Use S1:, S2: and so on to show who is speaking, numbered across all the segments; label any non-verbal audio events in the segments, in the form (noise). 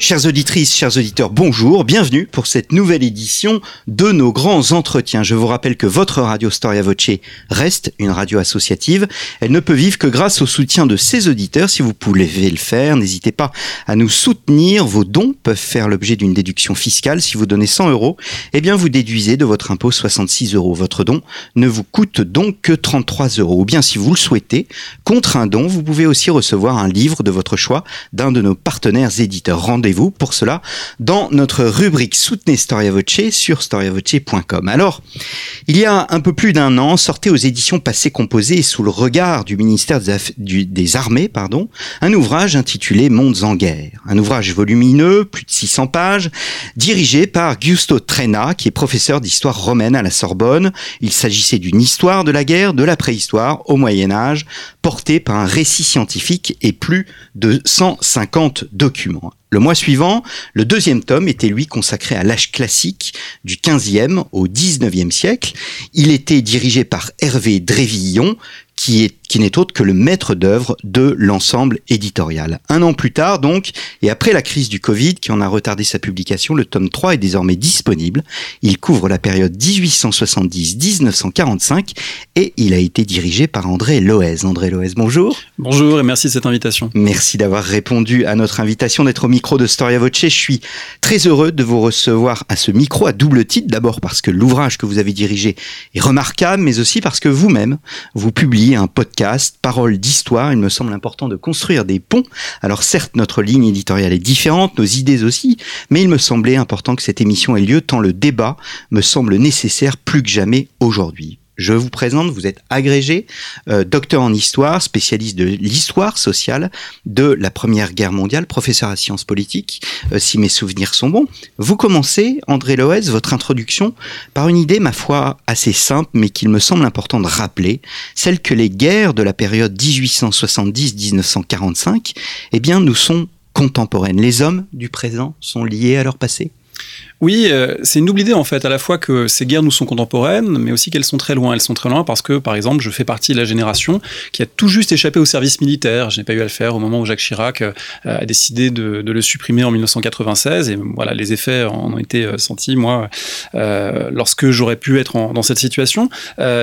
S1: Chères auditrices, chers auditeurs, bonjour, bienvenue pour cette nouvelle édition de nos grands entretiens. Je vous rappelle que votre radio Storia Voce reste une radio associative. Elle ne peut vivre que grâce au soutien de ses auditeurs. Si vous pouvez le faire, n'hésitez pas à nous soutenir. Vos dons peuvent faire l'objet d'une déduction fiscale. Si vous donnez 100 euros, eh bien vous déduisez de votre impôt 66 euros. Votre don ne vous coûte donc que 33 euros. Ou bien si vous le souhaitez, contre un don, vous pouvez aussi recevoir un livre de votre choix d'un de nos partenaires éditeurs. Vous pour cela dans notre rubrique Soutenez Storia Voce sur storiavoce.com. Alors, il y a un peu plus d'un an, sortait aux éditions Passé Composé sous le regard du ministère des, Armées, pardon, un ouvrage intitulé Mondes en guerre. Un ouvrage volumineux, plus de 600 pages, dirigé par Giusto Trena, qui est professeur d'histoire romaine à la Sorbonne. Il s'agissait d'une histoire de la guerre, de la préhistoire au Moyen Âge, portée par un récit scientifique et plus de 150 documents. Le mois suivant, le deuxième tome était lui consacré à l'âge classique du 15e au 19e siècle. Il était dirigé par Hervé Drévillon, qui est qui n'est autre que le maître d'œuvre de l'ensemble éditorial. Un an plus tard, donc, et après la crise du Covid qui en a retardé sa publication, le tome 3 est désormais disponible. Il couvre la période 1870-1945 et il a été dirigé par André Loez. André Loez, bonjour.
S2: Bonjour et merci de cette invitation.
S1: Merci d'avoir répondu à notre invitation d'être au micro de Storia Voce. Je suis très heureux de vous recevoir à ce micro à double titre. D'abord parce que l'ouvrage que vous avez dirigé est remarquable, mais aussi parce que vous-même, vous publiez un podcast Parole d'histoire. Il me semble important de construire des ponts. Alors certes, notre ligne éditoriale est différente, nos idées aussi, mais il me semblait important que cette émission ait lieu tant le débat me semble nécessaire plus que jamais aujourd'hui. Je vous présente, vous êtes agrégé, euh, docteur en histoire, spécialiste de l'histoire sociale de la Première Guerre mondiale, professeur à sciences politiques, euh, si mes souvenirs sont bons. Vous commencez, André Loès, votre introduction par une idée, ma foi, assez simple, mais qu'il me semble important de rappeler, celle que les guerres de la période 1870-1945, eh bien, nous sont contemporaines. Les hommes du présent sont liés à leur passé.
S2: Oui, euh, c'est une double idée en fait, à la fois que ces guerres nous sont contemporaines, mais aussi qu'elles sont très loin. Elles sont très loin parce que, par exemple, je fais partie de la génération qui a tout juste échappé au service militaire. Je n'ai pas eu à le faire au moment où Jacques Chirac euh, a décidé de, le supprimer en 1996. Et voilà, les effets en ont été euh, sentis, moi, lorsque j'aurais pu être dans cette situation.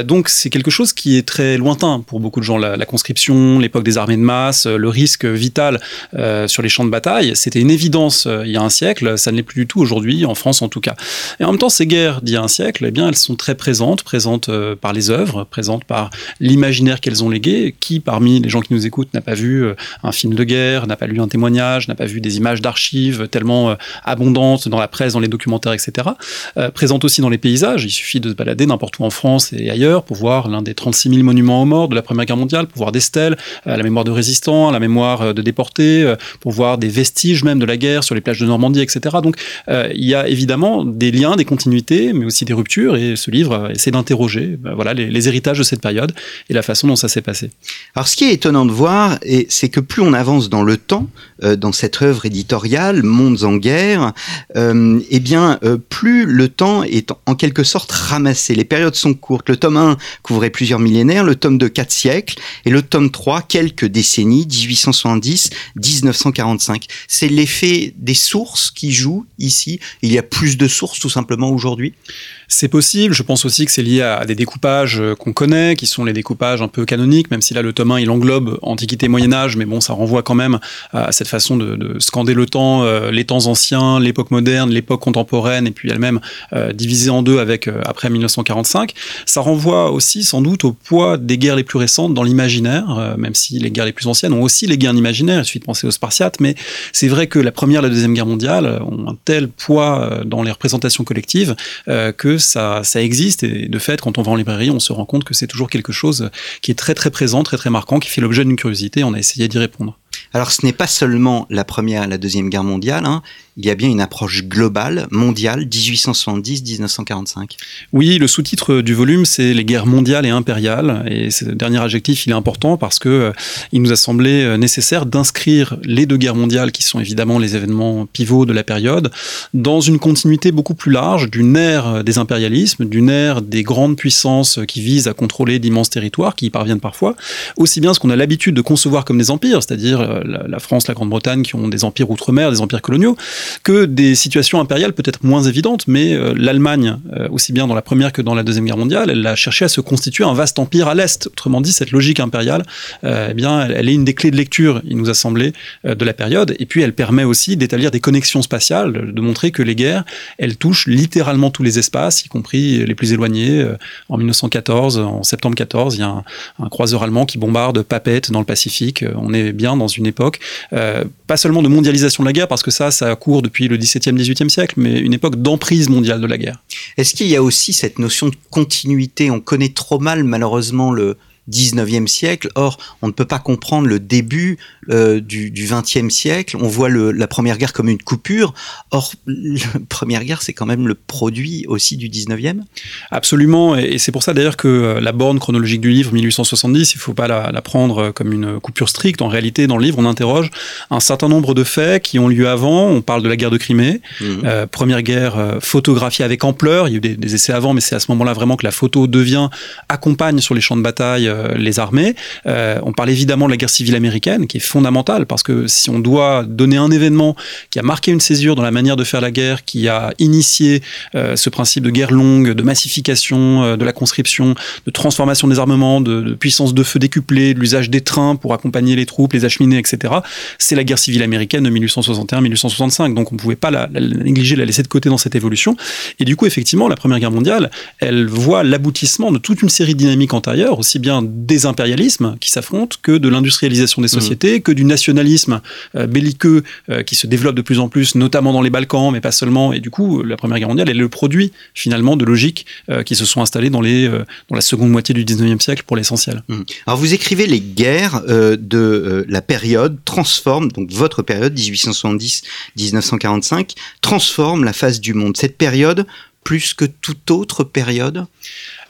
S2: donc c'est quelque chose qui est très lointain pour beaucoup de gens. La, la conscription, l'époque des armées de masse, le risque vital sur les champs de bataille, c'était une évidence il y a un siècle. Ça ne l'est plus du tout aujourd'hui en France en tout cas. Et en même temps, ces guerres d'il y a un siècle, eh bien, elles sont très présentes, présentes euh, par les œuvres, présentes par l'imaginaire qu'elles ont légué. Qui, parmi les gens qui nous écoutent, n'a pas vu euh, un film de guerre, n'a pas lu un témoignage, n'a pas vu des images d'archives tellement euh, abondantes dans la presse, dans les documentaires, etc. présentes aussi dans les paysages. Il suffit de se balader n'importe où en France et ailleurs pour voir l'un des 36 000 monuments aux morts de la Première Guerre mondiale, pour voir des stèles, la mémoire de résistants, la mémoire de déportés, pour voir des vestiges même de la guerre sur les plages de Normandie, etc. Donc, il y a évidemment des liens, des continuités, mais aussi des ruptures. Et ce livre essaie d'interroger ben voilà, les, héritages de cette période et la façon dont ça s'est passé.
S1: Alors, ce qui est étonnant de voir, c'est que plus on avance dans le temps, euh, dans cette œuvre éditoriale, Mondes en guerre, euh, eh bien, euh, plus le temps est en quelque sorte ramassé. Les périodes sont courtes. Le tome 1 couvrait plusieurs millénaires, le tome 2 quatre siècles, et le tome 3 quelques décennies, 1870-1945. C'est l'effet des sources qui joue ici. Il y a plus de sources tout simplement aujourd'hui?
S2: C'est possible. Je pense aussi que c'est lié à des découpages euh, qu'on connaît, qui sont les découpages un peu canoniques, même si là le tome 1 il englobe Antiquité Moyen Âge, mais bon, ça renvoie quand même à cette façon de, scander le temps, euh, les temps anciens, l'époque moderne, l'époque contemporaine, et puis elle-même euh, divisée en deux avec après 1945. Ça renvoie aussi sans doute au poids des guerres les plus récentes dans l'imaginaire, même si les guerres les plus anciennes ont aussi les guerres imaginaires. Il suffit de penser aux Spartiates, mais c'est vrai que la première et la deuxième guerre mondiale ont un tel poids dans les représentations collectives que ça, existe. Et de fait, quand on va en librairie, on se rend compte que c'est toujours quelque chose qui est très très présent, très très marquant, qui fait l'objet d'une curiosité. On a essayé d'y répondre.
S1: Alors ce n'est pas seulement la première la deuxième guerre mondiale, hein. il y a bien une approche globale, mondiale, 1870-1945.
S2: Oui, le sous-titre du volume, c'est les guerres mondiales et impériales. Et ce dernier adjectif, il est important parce que euh, il nous a semblé euh, nécessaire d'inscrire les deux guerres mondiales, qui sont évidemment les événements pivots de la période, dans une continuité beaucoup plus large d'une ère des impérialismes, d'une ère des grandes puissances qui visent à contrôler d'immenses territoires, qui y parviennent parfois, aussi bien ce qu'on a l'habitude de concevoir comme des empires, c'est-à-dire euh, la, France, la Grande-Bretagne, qui ont des empires outre-mer, des empires coloniaux, que des situations impériales peut-être moins évidentes, mais euh, l'Allemagne, euh, aussi bien dans la Première que dans la Deuxième Guerre mondiale, elle a cherché à se constituer un vaste empire à l'Est. Autrement dit, cette logique impériale, eh bien, elle, est une des clés de lecture, il nous a semblé, de la période, et puis elle permet aussi d'établir des connexions spatiales, de montrer que les guerres, elles touchent littéralement tous les espaces, y compris les plus éloignés. En 1914, en septembre 14, il y a un, croiseur allemand qui bombarde Papeete dans le Pacifique. On est bien dans une euh, pas seulement de mondialisation de la guerre, parce que ça, ça court depuis le 17e, 18e siècle, mais une époque d'emprise mondiale de la guerre.
S1: Est-ce qu'il y a aussi cette notion de continuité? On connaît trop mal, malheureusement, le, 19e siècle. Or, on ne peut pas comprendre le début euh, du, du 20e siècle. On voit le, la Première Guerre comme une coupure. Or, la (laughs) Première Guerre, c'est quand même le produit aussi du 19e.
S2: Absolument. Et, c'est pour ça d'ailleurs que euh, la borne chronologique du livre, 1870, il ne faut pas la, la, prendre comme une coupure stricte. En réalité, dans le livre, on interroge un certain nombre de faits qui ont lieu avant. On parle de la guerre de Crimée, mmh. euh, première guerre euh, photographiée avec ampleur. Il y a eu des, des essais avant, mais c'est à ce moment-là vraiment que la photo devient, accompagne sur les champs de bataille euh, les armées. Euh, on parle évidemment de la guerre civile américaine, qui est fondamentale, parce que si on doit donner un événement qui a marqué une césure dans la manière de faire la guerre, qui a initié euh, ce principe de guerre longue, de massification de la conscription, de transformation des armements, de, puissance de feu décuplée, de l'usage des trains pour accompagner les troupes, les acheminer, etc., c'est la guerre civile américaine de 1861-1865. Donc on ne pouvait pas la, la, négliger, la laisser de côté dans cette évolution. Et du coup, effectivement, la Première Guerre mondiale, elle voit l'aboutissement de toute une série de dynamiques antérieures, aussi bien des impérialismes qui s'affrontent que de l'industrialisation des mmh. sociétés, que du nationalisme euh, belliqueux euh, qui se développe de plus en plus, notamment dans les Balkans, mais pas seulement. Et du coup, la Première Guerre mondiale est le produit finalement de logiques euh, qui se sont installées dans, les, dans la seconde moitié du 19e siècle pour l'essentiel.
S1: Mmh. Alors vous écrivez les guerres de la période transforme, donc votre période 1870-1945, transforme la face du monde. Cette période, plus que toute autre période?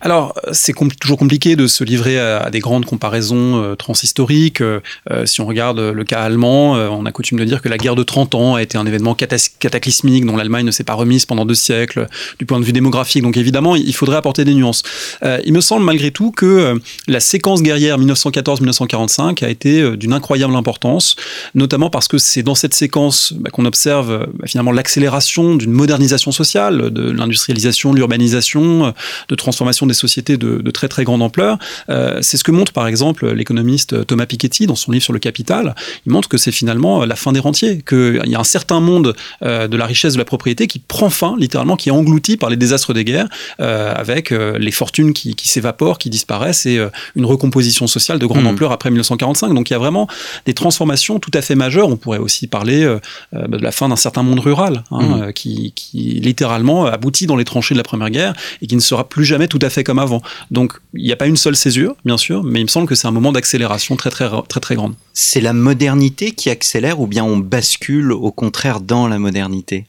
S2: Alors, c'est toujours compliqué de se livrer à, des grandes comparaisons euh, transhistoriques. Euh, si on regarde le cas allemand, euh, on a coutume de dire que la guerre de 30 ans a été un événement cataclysmique dont l'Allemagne ne s'est pas remise pendant deux siècles du point de vue démographique. Donc évidemment, il faudrait apporter des nuances. Euh, il me semble malgré tout que euh, la séquence guerrière 1914-1945 a été d'une incroyable importance, notamment parce que c'est dans cette séquence bah, qu'on observe bah, finalement l'accélération d'une modernisation sociale, de l'industrialisation, de l'urbanisation, de transformation des sociétés de, de très très grande ampleur. Euh, c'est ce que montre par exemple l'économiste Thomas Piketty dans son livre sur le capital. Il montre que c'est finalement la fin des rentiers, qu'il y a un certain monde euh, de la richesse de la propriété qui prend fin littéralement, qui est englouti par les désastres des guerres, euh, avec les fortunes qui, qui s'évaporent, qui disparaissent et une recomposition sociale de grande mmh. ampleur après 1945. Donc il y a vraiment des transformations tout à fait majeures. On pourrait aussi parler de la fin d'un certain monde rural, hein, mmh. qui, qui littéralement aboutit dans les tranchées de la Première Guerre et qui ne sera plus jamais tout à fait comme avant. Donc il n'y a pas une seule césure, bien sûr, mais il me semble que c'est un moment d'accélération très très très très grande.
S1: C'est la modernité qui accélère ou bien on bascule au contraire dans la modernité?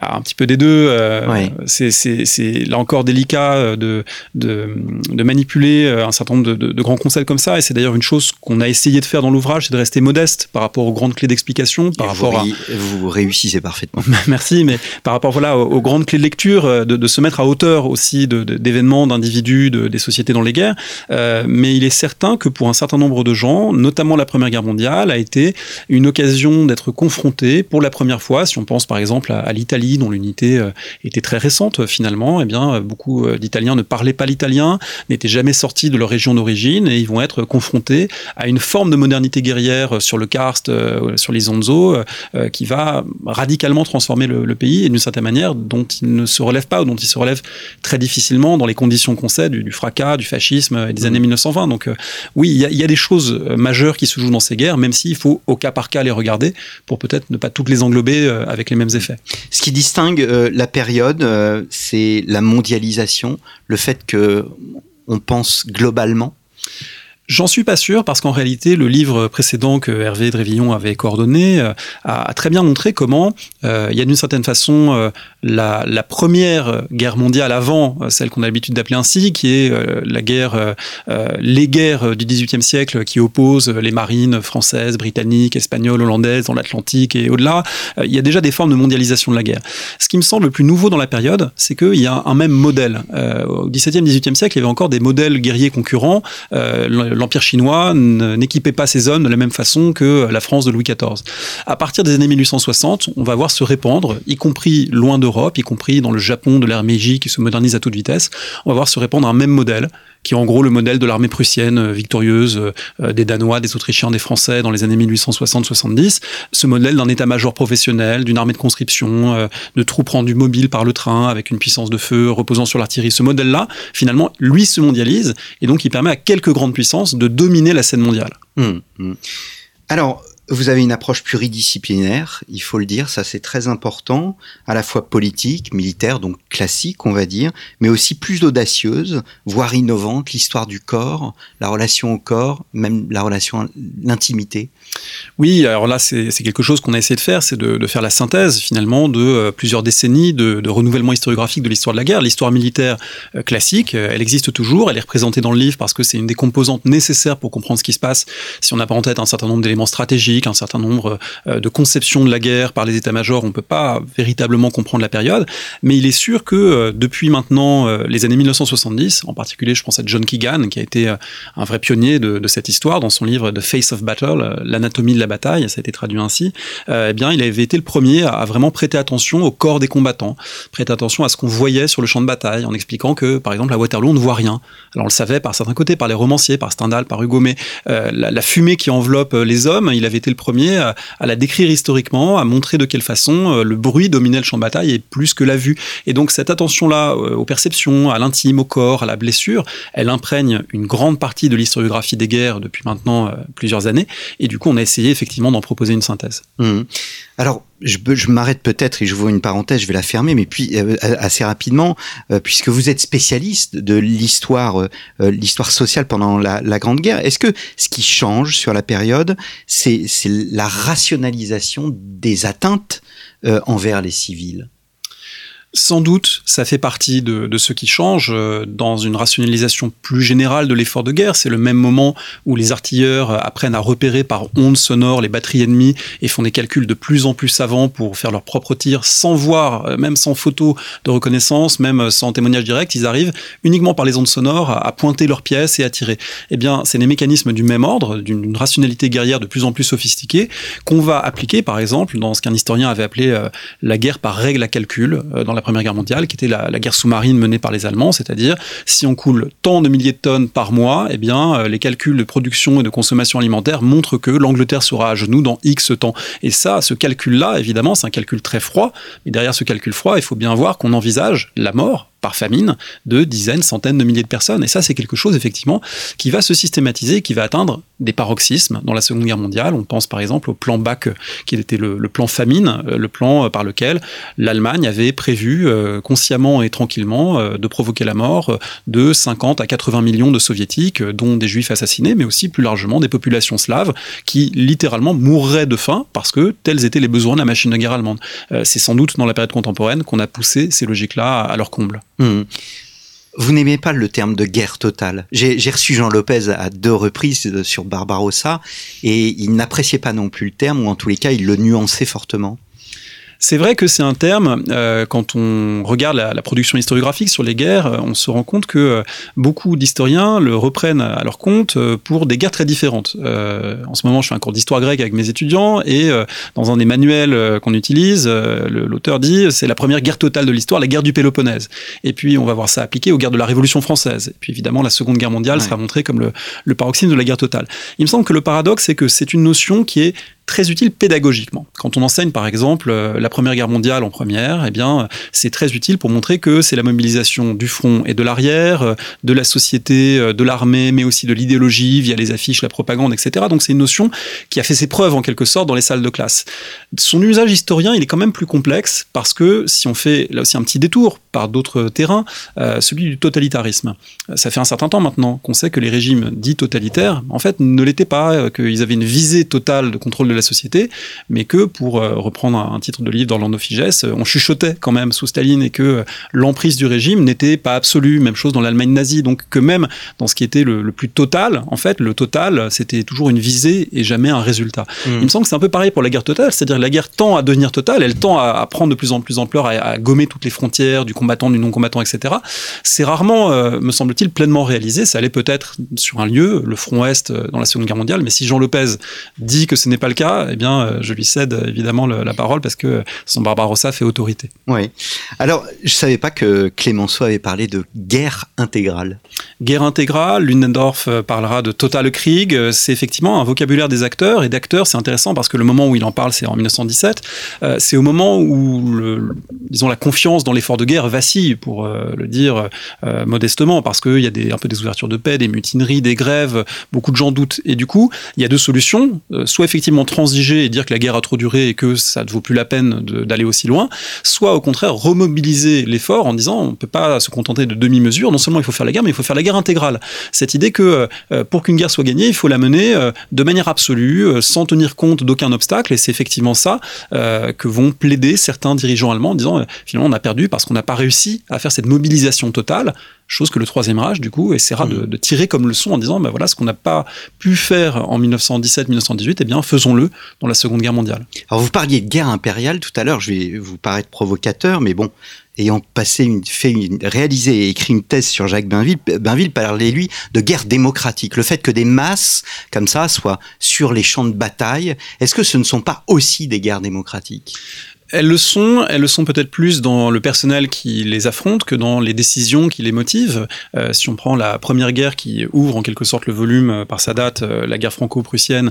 S2: Un petit peu des deux. Euh, ouais. C'est là encore délicat euh, de, de, de, manipuler euh, un certain nombre de, de, de grands concepts comme ça. Et c'est d'ailleurs une chose qu'on a essayé de faire dans l'ouvrage, c'est de rester modeste par rapport aux grandes clés d'explication. Par
S1: rapport
S2: vous,
S1: à... vous réussissez parfaitement. (laughs)
S2: Merci, mais par rapport voilà, aux, aux grandes clés de lecture, de, de, se mettre à hauteur aussi d'événements, d'individus, des sociétés dans les guerres. Euh, mais il est certain que pour un certain nombre de gens, notamment la Première Guerre mondiale, a été une occasion d'être confronté pour la première fois, si on pense par exemple à, à l'Italie dont l'unité euh, était très récente finalement, eh bien euh, beaucoup euh, d'Italiens ne parlaient pas l'italien, n'étaient jamais sortis de leur région d'origine et ils vont être confrontés à une forme de modernité guerrière sur le karst, sur les Onzo, qui va radicalement transformer le, le pays et d'une certaine manière dont il ne se relève pas ou dont il se relève très difficilement dans les conditions qu'on sait du, du, fracas, du fascisme et des mmh. années 1920. Donc oui, il y, y, a des choses majeures qui se jouent dans ces guerres, même s'il faut au cas par cas les regarder pour peut-être ne pas toutes les englober avec les mêmes effets.
S1: Ce qui distingue euh, la période, euh, c'est la mondialisation, le fait que on pense globalement
S2: J'en suis pas sûr parce qu'en réalité, le livre précédent que Hervé Drévillon avait coordonné euh, a, très bien montré comment euh, il y a d'une certaine façon euh, la, la, première guerre mondiale avant celle qu'on a l'habitude d'appeler ainsi, qui est la guerre, les guerres du XVIIIe siècle qui opposent les marines françaises, britanniques, espagnoles, hollandaises dans l'Atlantique et au-delà. il y a déjà des formes de mondialisation de la guerre. Ce qui me semble le plus nouveau dans la période, c'est qu'il y a un même modèle. au XVIIe, XVIIIe siècle, il y avait encore des modèles guerriers concurrents l'Empire chinois n'équipait pas ses hommes de la même façon que la France de Louis XIV. À partir des années 1860, on va voir se répandre, y compris loin d'Europe, y compris dans le Japon de l'ère Meiji qui se modernise à toute vitesse, on va voir se répandre un même modèle qui est en gros le modèle de l'armée prussienne euh, victorieuse euh, des Danois, des Autrichiens, des Français dans les années 1860-70. Ce modèle d'un état-major professionnel, d'une armée de conscription, euh, de troupes rendues mobiles par le train avec une puissance de feu reposant sur l'artillerie. Ce modèle-là, finalement, lui se mondialise et donc il permet à quelques grandes puissances de dominer la scène mondiale.
S1: Hum, hum. Alors, vous avez une approche pluridisciplinaire, il faut le dire, ça c'est très important, à la fois politique, militaire, donc classique on va dire, mais aussi plus audacieuse, voire innovante, l'histoire du corps, la relation au corps, même la relation, l'intimité.
S2: Oui, alors là c'est quelque chose qu'on a essayé de faire, c'est de, faire la synthèse finalement de euh, plusieurs décennies de, renouvellement historiographique de l'histoire de la guerre. L'histoire militaire euh, classique, euh, elle existe toujours, elle est représentée dans le livre parce que c'est une des composantes nécessaires pour comprendre ce qui se passe si on n'a pas en tête un certain nombre d'éléments stratégiques un certain nombre euh, de conceptions de la guerre par les états-majors, on ne peut pas véritablement comprendre la période. Mais il est sûr que euh, depuis maintenant euh, les années 1970, en particulier je pense à John Keegan, qui a été un vrai pionnier de, cette histoire dans son livre The Face of Battle, l'anatomie de la bataille, ça a été traduit ainsi, eh bien il avait été le premier à, vraiment prêter attention au corps des combattants, prêter attention à ce qu'on voyait sur le champ de bataille, en expliquant que par exemple à Waterloo on ne voit rien. Alors on le savait par certains côtés, par les romanciers, par Stendhal, par Hugo, mais la, la, fumée qui enveloppe les hommes, il avait été le premier à, la décrire historiquement, à montrer de quelle façon euh, le bruit dominait le champ de bataille et plus que la vue. Et donc cette attention-là euh, aux perceptions, à l'intime, au corps, à la blessure, elle imprègne une grande partie de l'historiographie des guerres depuis maintenant euh, plusieurs années. Et du coup, on a essayé effectivement d'en proposer une synthèse.
S1: Mmh. Alors, je, m'arrête peut-être et je vois une parenthèse, je vais la fermer, mais puis assez rapidement, puisque vous êtes spécialiste de l'histoire, l'histoire sociale pendant la, Grande Guerre. Est-ce que ce qui change sur la période, c'est la rationalisation des atteintes euh, envers les civils?
S2: Sans doute, ça fait partie de, ce qui change euh, dans une rationalisation plus générale de l'effort de guerre. C'est le même moment où les artilleurs euh, apprennent à repérer par ondes sonores les batteries ennemies et font des calculs de plus en plus savants pour faire leurs propres tirs sans voir, euh, même sans photo de reconnaissance, même sans témoignage direct. Ils arrivent uniquement par les ondes sonores à, pointer leurs pièces et à tirer. Eh bien, c'est des mécanismes du même ordre, d'une rationalité guerrière de plus en plus sophistiquée qu'on va appliquer, par exemple, dans ce qu'un historien avait appelé la guerre par règle à calcul la Première Guerre mondiale, qui était la, guerre sous-marine menée par les Allemands, c'est-à-dire si on coule tant de milliers de tonnes par mois, eh bien euh, les calculs de production et de consommation alimentaire montrent que l'Angleterre sera à genoux dans X temps. Et ça, ce calcul-là, évidemment, c'est un calcul très froid, mais derrière ce calcul froid, il faut bien voir qu'on envisage la mort par famine de dizaines, centaines de milliers de personnes. Et ça, c'est quelque chose, effectivement, qui va se systématiser, qui va atteindre des paroxysmes dans la Seconde Guerre mondiale. On pense par exemple au plan BAC, qui était le, plan famine, euh, le plan euh, par lequel l'Allemagne avait prévu euh, consciemment et tranquillement de provoquer la mort de 50 à 80 millions de soviétiques, dont des juifs assassinés, mais aussi plus largement des populations slaves qui littéralement mourraient de faim parce que tels étaient les besoins de la machine de guerre allemande. c'est sans doute dans la période contemporaine qu'on a poussé ces logiques-là à leur comble.
S1: Hmm. Vous n'aimez pas le terme de guerre totale. J'ai reçu Jean Lopez à deux reprises sur Barbarossa et il n'appréciait pas non plus le terme, ou en tous les cas, il le nuançait fortement.
S2: C'est vrai que c'est un terme, euh, quand on regarde la, production historiographique sur les guerres, euh, on se rend compte que euh, beaucoup d'historiens le reprennent à leur compte pour des guerres très différentes. en ce moment, je fais un cours d'histoire grecque avec mes étudiants et dans un des manuels qu'on utilise, l'auteur dit c'est la première guerre totale de l'histoire, la guerre du Péloponnèse. Et puis on va voir ça appliqué aux guerres de la Révolution française. Et puis évidemment, la Seconde Guerre mondiale sera montrée comme le, le paroxysme de la guerre totale. Il me semble que le paradoxe, c'est que c'est une notion qui est très utile pédagogiquement. Quand on enseigne par exemple euh, la Première Guerre mondiale en première, eh bien c'est très utile pour montrer que c'est la mobilisation du front et de l'arrière, euh, de la société, euh, de l'armée, mais aussi de l'idéologie via les affiches, la propagande, etc. Donc c'est une notion qui a fait ses preuves en quelque sorte dans les salles de classe. Son usage historien, il est quand même plus complexe parce que si on fait là aussi un petit détour par d'autres terrains, celui du totalitarisme. Ça fait un certain temps maintenant qu'on sait que les régimes dits totalitaires, en fait, ne l'étaient pas, qu'ils avaient une visée totale de contrôle de la société, mais que, pour reprendre un titre de livre d'Orlando Figes, on chuchotait quand même sous Staline et que l'emprise du régime n'était pas absolue. Même chose dans l'Allemagne nazie. Donc que même dans ce qui était le, plus total, en fait, le total, c'était toujours une visée et jamais un résultat. Hmm. Il me semble que c'est un peu pareil pour la guerre totale, c'est-à-dire que la guerre tend à devenir totale, elle tend à, prendre de plus en plus d'ampleur, à, gommer toutes les frontières du combattant, du non-combattant, etc. C'est rarement, euh, me semble-t-il, pleinement réalisé. Ça allait peut-être sur un lieu, le front Ouest euh, dans la Seconde Guerre mondiale, mais si Jean Lopez dit que ce n'est pas le cas, eh bien, euh, je lui cède évidemment la parole parce que son Barbarossa fait autorité.
S1: Oui. Alors, je savais pas que Clémenceau avait parlé de guerre intégrale.
S2: Guerre intégrale, Ludendorff parlera de Total Krieg. C'est effectivement un vocabulaire des acteurs et d'acteurs. C'est intéressant parce que le moment où il en parle, c'est en 1917. c'est au moment où, le, disons, la confiance dans l'effort de guerre vacille, pour le dire modestement, parce qu'il y a des, un peu des ouvertures de paix, des mutineries, des grèves, beaucoup de gens doutent. Et du coup, il y a deux solutions. Euh, soit effectivement transiger et dire que la guerre a trop duré et que ça ne vaut plus la peine d'aller aussi loin, soit au contraire remobiliser l'effort en disant on ne peut pas se contenter de demi-mesures. Non seulement il faut faire la guerre, mais il faut faire la guerre intégrale. Cette idée que euh, pour qu'une guerre soit gagnée, il faut la mener euh, de manière absolue, sans tenir compte d'aucun obstacle. Et c'est effectivement ça que vont plaider certains dirigeants allemands en disant finalement on a perdu parce qu'on n'a pas réussi à faire cette mobilisation totale chose que le Troisième Reich, du coup, essaiera de, mm. tirer comme leçon en disant, ben voilà, ce qu'on n'a pas pu faire en 1917-1918, eh bien, faisons-le dans la Seconde Guerre mondiale.
S1: Alors, vous parliez de guerre impériale tout à l'heure, je vais vous paraître provocateur, mais bon, ayant passé une, fait une, réalisé et écrit une thèse sur Jacques Bainville, Bainville parlait lui de guerre démocratique. Le fait que des masses comme ça soient sur les champs de bataille, est-ce que ce ne sont pas aussi des guerres démocratiques?
S2: Elles le sont, elles le sont peut-être plus dans le personnel qui les affronte que dans les décisions qui les motivent. Euh, si on prend la première guerre qui ouvre en quelque sorte le volume euh, par sa date, euh, la guerre franco-prussienne,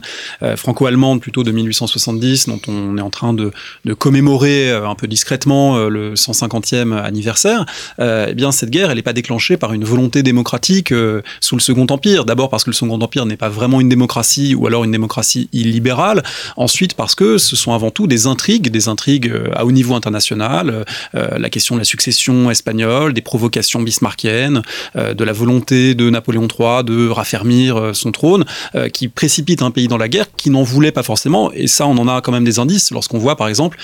S2: franco-allemande plutôt de 1870, dont on est en train de, de commémorer un peu discrètement le 150e anniversaire, eh bien cette guerre, elle n'est pas déclenchée par une volonté démocratique sous le Second Empire. D'abord parce que le Second Empire n'est pas vraiment une démocratie ou alors une démocratie illibérale. Ensuite parce que ce sont avant tout des intrigues, des intrigues euh, à haut niveau international, euh, euh, la question de la succession espagnole, des provocations bismarckiennes, de la volonté de Napoléon III de raffermir son trône, qui précipite un pays dans la guerre qui n'en voulait pas forcément. Et ça, on en a quand même des indices lorsqu'on voit, par exemple,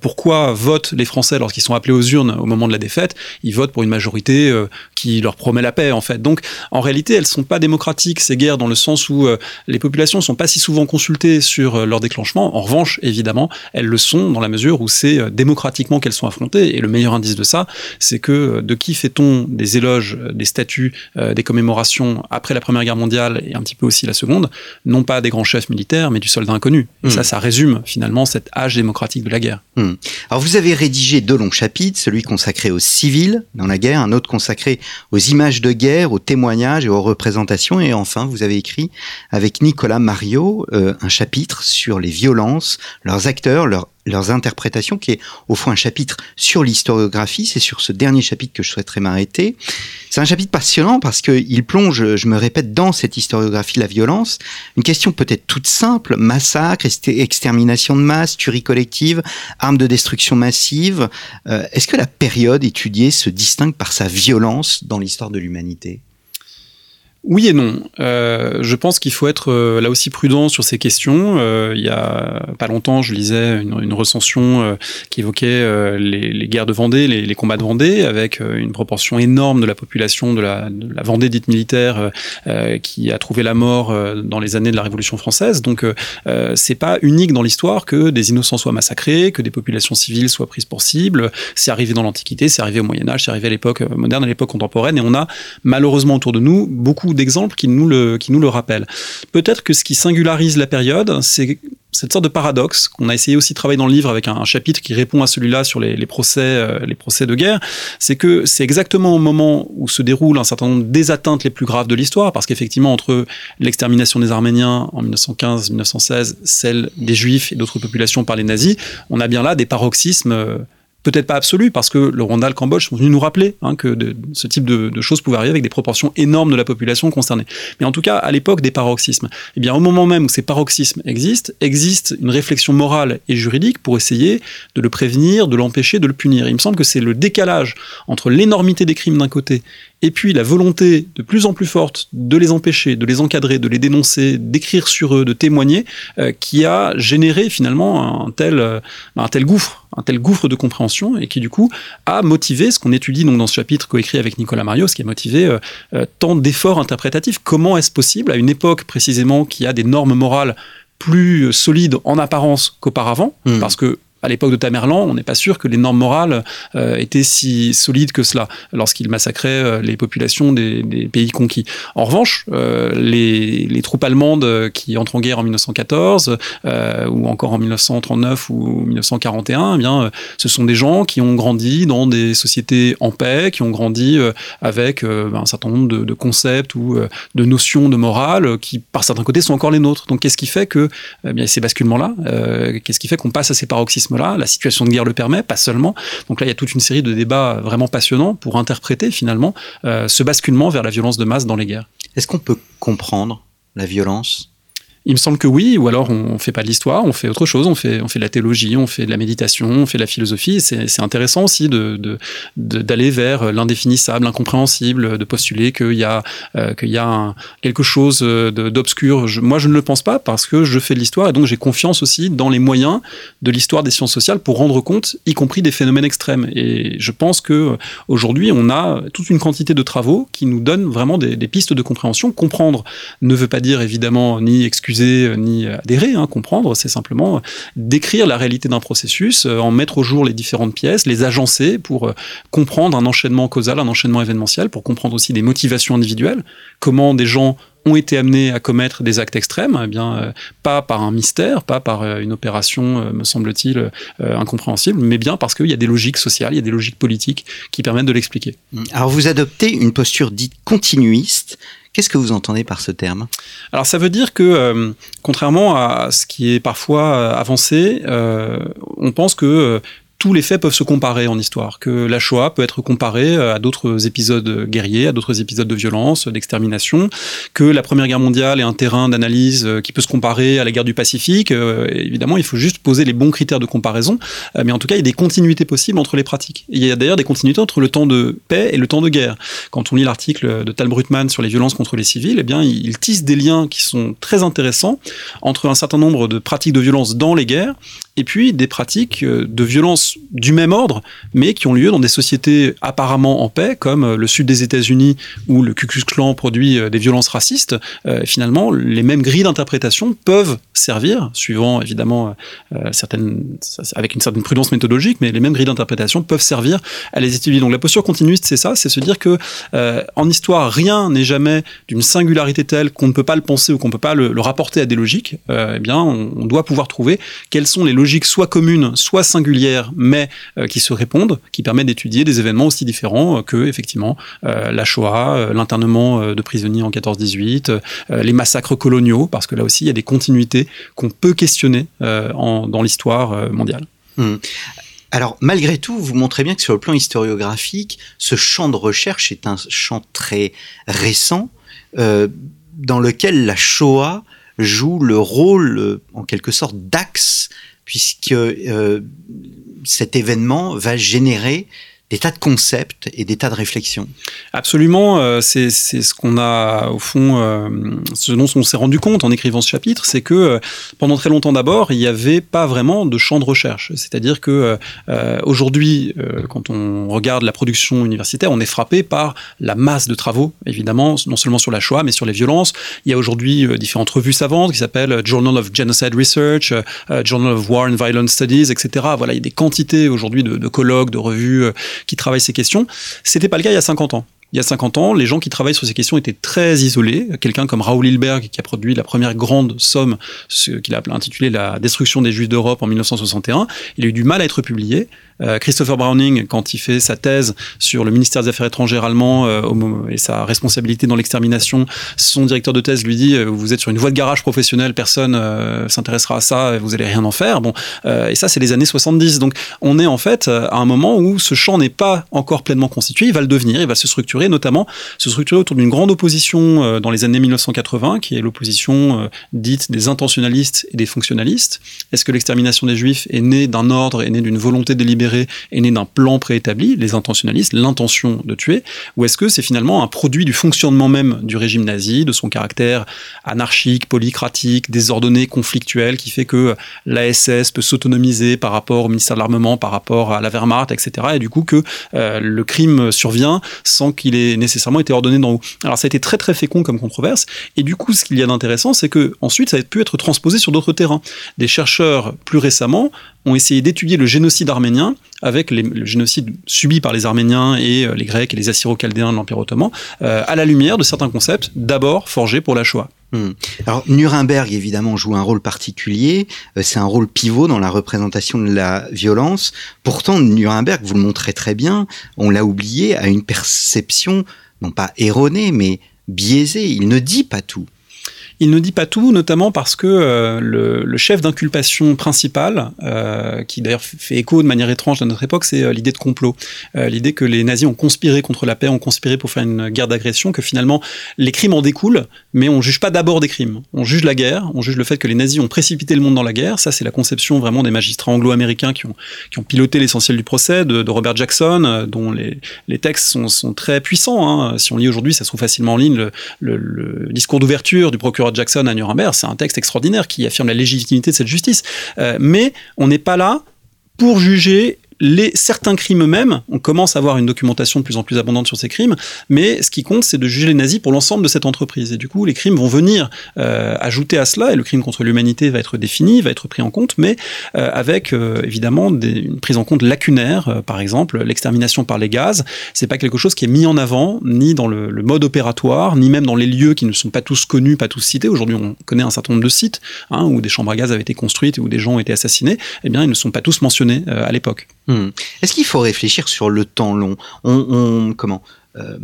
S2: pourquoi votent les Français lorsqu'ils sont appelés aux urnes au moment de la défaite. Ils votent pour une majorité qui leur promet la paix, en fait. Donc, en réalité, elles sont pas démocratiques, ces guerres, dans le sens où les populations sont pas si souvent consultées sur leur déclenchement. En revanche, évidemment, elles le sont dans la mesure où c'est euh, démocratiquement qu'elles sont affrontées. Et le meilleur indice de ça, c'est que euh, de qui fait-on des éloges, euh, des statuts, des commémorations après la Première Guerre mondiale et un petit peu aussi la Seconde, non pas des grands chefs militaires, mais du soldat inconnu. Et ça, hmm. ça résume finalement cet âge démocratique de la guerre.
S1: Hmm. Alors vous avez rédigé deux longs chapitres, celui consacré aux civils dans la guerre, un autre consacré aux images de guerre, aux témoignages et aux représentations, et enfin vous avez écrit avec Nicolas Mario un chapitre sur les violences, leurs acteurs, leurs leurs interprétations, qui est au fond un chapitre sur l'historiographie. C'est sur ce dernier chapitre que je souhaiterais m'arrêter. C'est un chapitre passionnant parce qu'il plonge, je me répète, dans cette historiographie la violence. Une question peut-être toute simple, massacre, extermination de masse, tuerie collective, armes de destruction massive. Euh, est-ce que la période étudiée se distingue par sa violence dans l'histoire de l'humanité?
S2: Oui et non. Euh, je pense qu'il faut être euh, là aussi prudent sur ces questions. Euh, il y a pas longtemps, je lisais une, recension euh, qui évoquait euh, les, guerres de Vendée, les, combats de Vendée, avec une proportion énorme de la population de la, de Vendée dite militaire qui a trouvé la mort dans les années de la Révolution française. Donc, c'est pas unique dans l'histoire que des innocents soient massacrés, que des populations civiles soient prises pour cible. C'est arrivé dans l'Antiquité, c'est arrivé au Moyen Âge, c'est arrivé à l'époque moderne, à l'époque contemporaine, et on a malheureusement autour de nous beaucoup d'exemples qui nous le, qui nous le rappellent. Peut-être que ce qui singularise la période, c'est cette sorte de paradoxe qu'on a essayé aussi de travailler dans le livre avec un, chapitre qui répond à celui-là sur les, procès, euh, les procès de guerre, c'est que c'est exactement au moment où se déroulent un certain nombre des atteintes les plus graves de l'histoire, parce qu'effectivement entre l'extermination des Arméniens en 1915-1916, celle des Juifs et d'autres populations par les nazis, on a bien là des paroxysmes euh, peut-être pas absolue, parce que le Rwanda, le Cambodge sont venus nous rappeler hein, que ce type de, choses pouvaient arriver avec des proportions énormes de la population concernée. Mais en tout cas, à l'époque des paroxysmes, eh bien, au moment même où ces paroxysmes existent, existe une réflexion morale et juridique pour essayer de le prévenir, de l'empêcher, de le punir. Il me semble que c'est le décalage entre l'énormité des crimes d'un côté et puis la volonté de plus en plus forte de les empêcher, de les encadrer, de les dénoncer, d'écrire sur eux, de témoigner, euh, qui a généré finalement un tel, euh, un tel gouffre, un tel gouffre de compréhension, et qui du coup a motivé ce qu'on étudie donc dans ce chapitre coécrit avec Nicolas Mario, ce qui a motivé euh, tant d'efforts interprétatifs. Comment est-ce possible à une époque précisément qui a des normes morales plus solides en apparence qu'auparavant, mmh. parce que à l'époque de Tamerlan, on n'est pas sûr que les normes morales euh, étaient si solides que cela lorsqu'il massacrait euh, les populations des, pays conquis. En revanche, euh, les, troupes allemandes qui entrent en guerre en 1914 euh, ou encore en 1939 ou 1941, eh bien, ce sont des gens qui ont grandi dans des sociétés en paix, qui ont grandi avec un certain nombre de, de concepts ou de notions de morale qui, par certains côtés, sont encore les nôtres. Donc, qu'est-ce qui fait que eh bien, ces basculements-là, qu'est-ce qui fait qu'on passe à ces paroxysmes là La situation de guerre le permet, pas seulement. Donc là, il y a toute une série de débats vraiment passionnants pour interpréter finalement euh, ce basculement vers la violence de masse dans les guerres.
S1: Est-ce qu'on peut comprendre la violence
S2: il me semble que oui, ou alors on fait pas de l'histoire, on fait autre chose, on fait, on fait de la théologie, on fait de la méditation, on fait de la philosophie. C'est intéressant aussi d'aller vers l'indéfinissable, l'incompréhensible, de postuler qu'il y a, euh, qu'il y a quelque chose d'obscur. Moi, je ne le pense pas parce que je fais de l'histoire et donc j'ai confiance aussi dans les moyens de l'histoire des sciences sociales pour rendre compte, y compris des phénomènes extrêmes. Et je pense que aujourd'hui, on a toute une quantité de travaux qui nous donnent vraiment des, des pistes de compréhension. Comprendre ne veut pas dire évidemment ni excuser euh, ni adhérer, hein, comprendre, c'est simplement euh, décrire la réalité d'un processus, euh, en mettre au jour les différentes pièces, les agencer pour comprendre un enchaînement causal, un enchaînement événementiel, pour comprendre aussi des motivations individuelles, comment des gens ont été amenés à commettre des actes extrêmes, eh bien pas par un mystère, pas par une opération, me semble-t-il, incompréhensible, mais bien parce qu'il y a des logiques sociales, il y a des logiques politiques qui permettent de l'expliquer.
S1: Alors vous adoptez une posture dite continuiste, Qu'est-ce que vous entendez par ce terme?
S2: Alors ça veut dire que, euh, contrairement à ce qui est parfois euh, avancé, euh, on pense que tous les faits peuvent se comparer en histoire, que la Shoah peut être comparée à d'autres épisodes guerriers, à d'autres épisodes de violence, d'extermination, que la Première Guerre mondiale est un terrain d'analyse qui peut se comparer à la guerre du Pacifique. évidemment, il faut juste poser les bons critères de comparaison, mais en tout cas, il y a des continuités possibles entre les pratiques. il y a d'ailleurs des continuités entre le temps de paix et le temps de guerre. Quand on lit l'article de Tal Brutman sur les violences contre les civils, eh bien, il tisse des liens qui sont très intéressants entre un certain nombre de pratiques de violence dans les guerres et puis des pratiques euh, de violence du même ordre, mais qui ont lieu dans des sociétés apparemment en paix, comme euh, le sud des États-Unis, où le Ku Klux Klan produit euh, des violences racistes. finalement, les mêmes grilles d'interprétation peuvent servir, suivant évidemment certaines, avec une certaine prudence méthodologique, mais les mêmes grilles d'interprétation peuvent servir à les étudier. Donc la posture continuiste, c'est ça, c'est se dire que en histoire, rien n'est jamais d'une singularité telle qu'on ne peut pas le penser ou qu'on ne peut pas le, rapporter à des logiques. eh bien, on doit pouvoir trouver quelles sont les logiques soit communes, soit singulières, mais euh, qui se répondent, qui permettent d'étudier des événements aussi différents euh, que, effectivement, euh, la Shoah, l'internement de prisonniers en 14-18, les massacres coloniaux, parce que là aussi, il y a des continuités qu'on peut questionner dans l'histoire mondiale.
S1: Mmh. Alors, malgré tout, vous montrez bien que sur le plan historiographique, ce champ de recherche est un champ très récent, dans lequel la Shoah joue le rôle, en quelque sorte, d'axe puisque cet événement va générer des tas de concepts et des tas de réflexions.
S2: Absolument, euh, c'est ce qu'on a au fond, euh, ce dont on s'est rendu compte en écrivant ce chapitre, c'est que euh, pendant très longtemps d'abord, il n'y avait pas vraiment de champ de recherche. C'est-à-dire que aujourd'hui, quand on regarde la production universitaire, on est frappé par la masse de travaux, évidemment, non seulement sur la Shoah, mais sur les violences. Il y a aujourd'hui différentes revues savantes qui s'appellent Journal of Genocide Research, Journal of War and Violence Studies, etc. Voilà, il y a des quantités aujourd'hui de, de colloques, de revues qui travaillent ces questions. C'était pas le cas il y a 50 ans. Il y a 50 ans, les gens qui travaillent sur ces questions étaient très isolés. Quelqu'un comme Raoul Hilberg, qui a produit la première grande somme, ce qu'il a intitulé La destruction des Juifs d'Europe en 1961, il a eu du mal à être publié. Christopher Browning, quand il fait sa thèse sur le ministère des Affaires étrangères allemand et sa responsabilité dans l'extermination, son directeur de thèse lui dit vous êtes sur une voie de garage professionnelle, personne s'intéressera à ça, vous allez rien en faire. Bon, et ça c'est les années 70. Donc on est en fait à un moment où ce champ n'est pas encore pleinement constitué, il va le devenir, il va se structurer, notamment se structurer autour d'une grande opposition dans les années 1980, qui est l'opposition dite des intentionnalistes et des fonctionnalistes. Est-ce que l'extermination des juifs est née d'un ordre, est née d'une volonté délibérée, est née d'un plan préétabli, les intentionnalistes, l'intention de tuer, ou est-ce que c'est finalement un produit du fonctionnement même du régime nazi, de son caractère anarchique, polycratique, désordonné, conflictuel, qui fait que l'ASS peut s'autonomiser par rapport au ministère de l'Armement, par rapport à la Wehrmacht, etc. Et du coup que euh, le crime survient sans qu'il ait nécessairement été ordonné d'en haut. Alors ça a été très très fécond comme controverse. Et du coup, ce qu'il y a d'intéressant, c'est que ensuite ça a pu être transposé sur d'autres terrains. Des chercheurs plus récemment ont essayé d'étudier le génocide arménien avec le génocide subi par les Arméniens et euh, les Grecs et les Assyro-Chaldéens de l'Empire ottoman, euh, à la lumière de certains concepts d'abord forgés pour la Shoah.
S1: Hmm. Alors Nuremberg évidemment joue un rôle particulier, euh, c'est un rôle pivot dans la représentation de la violence. Pourtant Nuremberg, vous le montrez très bien, on l'a oublié, a une perception non pas erronée mais biaisée. Il ne dit pas tout.
S2: Il ne dit pas tout, notamment parce que euh, le, chef d'inculpation principal, euh, qui d'ailleurs fait écho de manière étrange à notre époque, c'est euh, l'idée de complot. l'idée que les nazis ont conspiré contre la paix, ont conspiré pour faire une guerre d'agression, que finalement les crimes en découlent, mais on juge pas d'abord des crimes. On juge la guerre, on juge le fait que les nazis ont précipité le monde dans la guerre. Ça, c'est la conception vraiment des magistrats anglo-américains qui ont, piloté l'essentiel du procès, de, Robert Jackson, dont les, textes sont, très puissants. Hein. Si on lit aujourd'hui, ça se trouve facilement en ligne, le discours d'ouverture du procureur Jackson à Nuremberg, c'est un texte extraordinaire qui affirme la légitimité de cette justice. Euh, mais on n'est pas là pour juger les, certains crimes eux-mêmes, on commence à avoir une documentation de plus en plus abondante sur ces crimes, mais ce qui compte, c'est de juger les nazis pour l'ensemble de cette entreprise. Et du coup, les crimes vont venir euh, ajouter à cela, et le crime contre l'humanité va être défini, va être pris en compte, mais euh, avec euh, évidemment une prise en compte lacunaire, par exemple l'extermination par les gaz. C'est pas quelque chose qui est mis en avant, ni dans le, mode opératoire, ni même dans les lieux qui ne sont pas tous connus, pas tous cités. Aujourd'hui, on connaît un certain nombre de sites hein, où des chambres à gaz avaient été construites, où des gens ont été assassinés. Eh bien, ils ne sont pas tous mentionnés à l'époque.
S1: Hmm. Est-ce qu'il faut réfléchir sur le temps long? On, comment? Euh,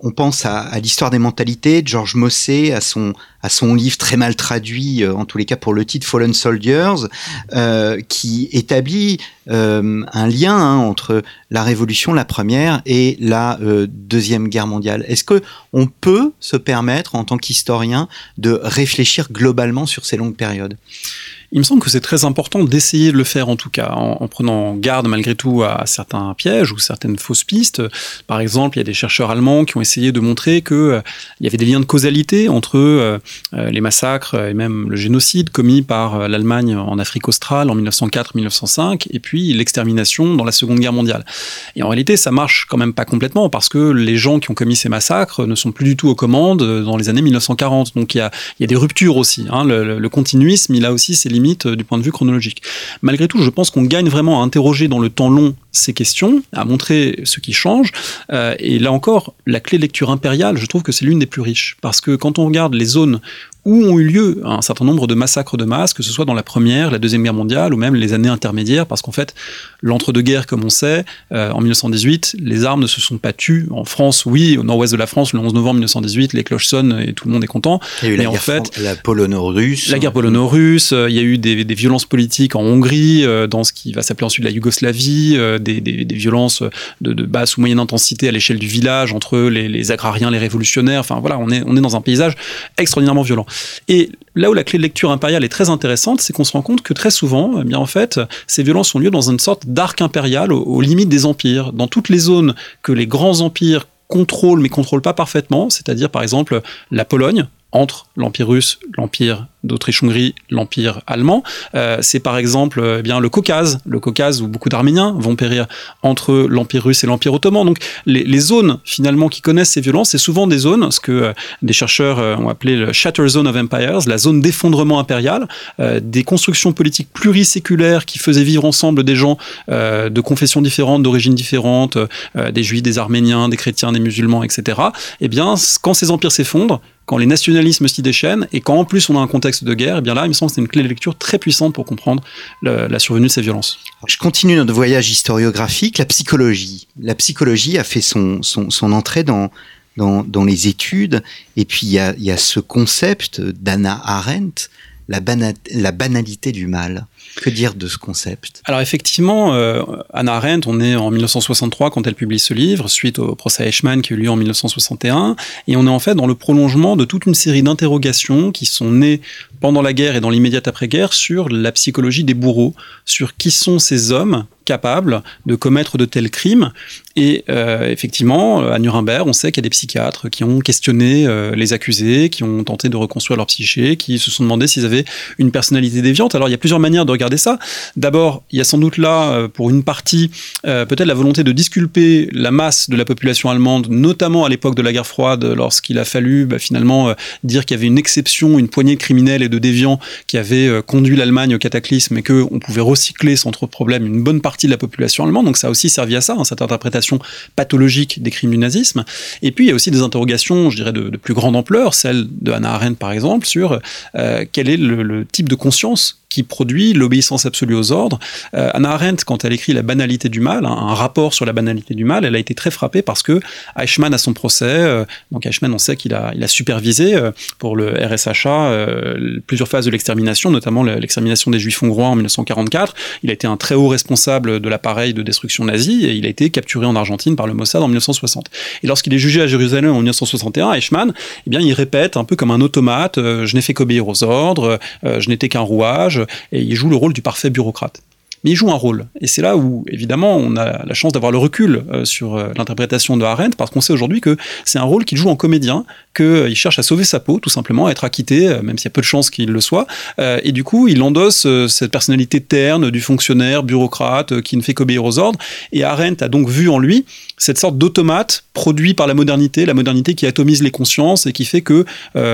S1: on pense à, l'histoire des mentalités de Georges Mossé, à son, livre très mal traduit, euh, en tous les cas pour le titre Fallen Soldiers, euh, qui établit un lien hein, entre la Révolution, la première, et la deuxième guerre mondiale. Est-ce que on peut se permettre, en tant qu'historien, de réfléchir globalement sur ces longues périodes?
S2: Il me semble que c'est très important d'essayer de le faire en tout cas, en, prenant garde malgré tout à certains pièges ou certaines fausses pistes. Par exemple, il y a des chercheurs allemands qui ont essayé de montrer qu'il euh, y avait des liens de causalité entre euh, euh, les massacres et même le génocide commis par l'Allemagne en Afrique australe en 1904-1905 et puis l'extermination dans la Seconde Guerre mondiale. Et en réalité, ça marche quand même pas complètement parce que les gens qui ont commis ces massacres ne sont plus du tout aux commandes dans les années 1940. Donc il y a, il des ruptures aussi. Hein. Le, le, continuisme, il a aussi ses limite euh, du point de vue chronologique. Malgré tout, je pense qu'on gagne vraiment à interroger dans le temps long ces questions, à montrer ce qui change. Euh, et là encore, la clé de lecture impériale, je trouve que c'est l'une des plus riches. Parce que quand on regarde les zones où ont eu lieu un certain nombre de massacres de masse, que ce soit dans la Première, la Deuxième Guerre mondiale ou même les années intermédiaires, parce qu'en fait, l'entre-deux-guerres, comme on sait, euh, en 1918, les armes ne se sont pas tues. En France, oui, au nord-ouest de la France, le 11 novembre 1918, les cloches sonnent et tout le monde est content.
S1: Il y a eu Mais la en guerre fait,
S2: la
S1: polono-russe.
S2: La guerre polono-russe, euh, il y a eu des, des, violences politiques en Hongrie, euh, dans ce qui va s'appeler ensuite la Yougoslavie, des, des, des, violences de, de, basse ou moyenne intensité à l'échelle du village entre les, les, agrariens, les révolutionnaires. Enfin voilà, on est, on est dans un paysage extraordinairement violent. Et là où la clé de lecture impériale est très intéressante, c'est qu'on se rend compte que très souvent, eh bien en fait, ces violences ont lieu dans une sorte d'arc impérial aux, limites des empires, dans toutes les zones que les grands empires contrôlent mais contrôlent pas parfaitement, c'est-à-dire par exemple la Pologne entre l'Empire russe, l'Empire d'Autriche-Hongrie, l'Empire allemand. Euh, c'est par exemple euh, eh bien le Caucase, le Caucase où beaucoup d'Arméniens vont périr entre l'Empire russe et l'Empire ottoman. Donc les, zones finalement qui connaissent ces violences, c'est souvent des zones, ce que euh, des chercheurs ont appelé le Shatter Zone of Empires, la zone d'effondrement impérial, des constructions politiques pluriséculaires qui faisaient vivre ensemble des gens de confessions différentes, d'origines différentes, des juifs, des arméniens, des chrétiens, des musulmans, etc. Eh bien, quand ces empires s'effondrent, quand les nationalismes s'y déchaînent et quand en plus on a un contexte de guerre, et eh bien là, il me semble que c'est une clé de lecture très puissante pour comprendre la survenue de ces violences.
S1: Je continue notre voyage historiographique, la psychologie. La psychologie a fait son, son, entrée dans, dans, dans, les études, et puis il y a, y a ce concept d'Anna Arendt, la banalité du mal. Que dire de ce concept?
S2: Alors effectivement, euh, Anna Arendt, on est en 1963 quand elle publie ce livre, suite au procès Eichmann qui a eu lieu en 1961, et on est en fait dans le prolongement de toute une série d'interrogations qui sont nées pendant la guerre et dans l'immédiate après-guerre sur la psychologie des bourreaux, sur qui sont ces hommes capables de commettre de tels crimes. Et euh, effectivement, à Nuremberg, on sait qu'il y a des psychiatres qui ont questionné euh, les accusés, qui ont tenté de reconstruire leur psyché, qui se sont demandé s'ils avaient une personnalité déviante. Alors il y a plusieurs manières de regarder ça. D'abord, il y a sans doute là, euh, pour une partie, peut-être la volonté de disculper la masse de la population allemande, notamment à l'époque de la guerre froide, lorsqu'il a fallu bah, finalement dire qu'il y avait une exception, une poignée de criminels et de déviants qui avaient conduit l'Allemagne au cataclysme et qu'on pouvait recycler sans trop de problème une bonne partie de la population allemande. Donc ça a aussi servi à ça, hein, cette interprétation pathologique des crimes du nazisme. Et puis il y a aussi des interrogations, je dirais, de, plus grande ampleur, celle de Hannah Arendt par exemple, sur euh, quel est le, type de conscience qui produit l'obéissance absolue aux ordres. Euh, Anna Arendt, quand elle écrit La banalité du mal, un rapport sur la banalité du mal, elle a été très frappée parce que Eichmann a son procès, euh, donc Eichmann, on sait qu'il a, il a supervisé euh, pour le RSHA euh, plusieurs phases de l'extermination, notamment l'extermination des Juifs hongrois en 1944. Il a été un très haut responsable de l'appareil de destruction nazi et il a été capturé en Argentine par le Mossad en 1960. Et lorsqu'il est jugé à Jérusalem en 1961, Eichmann, eh bien, il répète un peu comme un automate, je n'ai fait qu'obéir aux ordres, je n'étais qu'un rouage, et il joue le rôle du parfait bureaucrate mais il joue un rôle. Et c'est là où, évidemment, on a la chance d'avoir le recul euh, sur euh, l'interprétation de Arendt, parce qu'on sait aujourd'hui que c'est un rôle qu'il joue en comédien, qu'il euh, cherche à sauver sa peau, tout simplement, à être acquitté, même s'il y a peu de chances qu'il le soit. et du coup, il endosse cette personnalité terne du fonctionnaire, bureaucrate, qui ne fait qu'obéir aux ordres. Et Arendt a donc vu en lui cette sorte d'automate produit par la modernité, la modernité qui atomise les consciences et qui fait que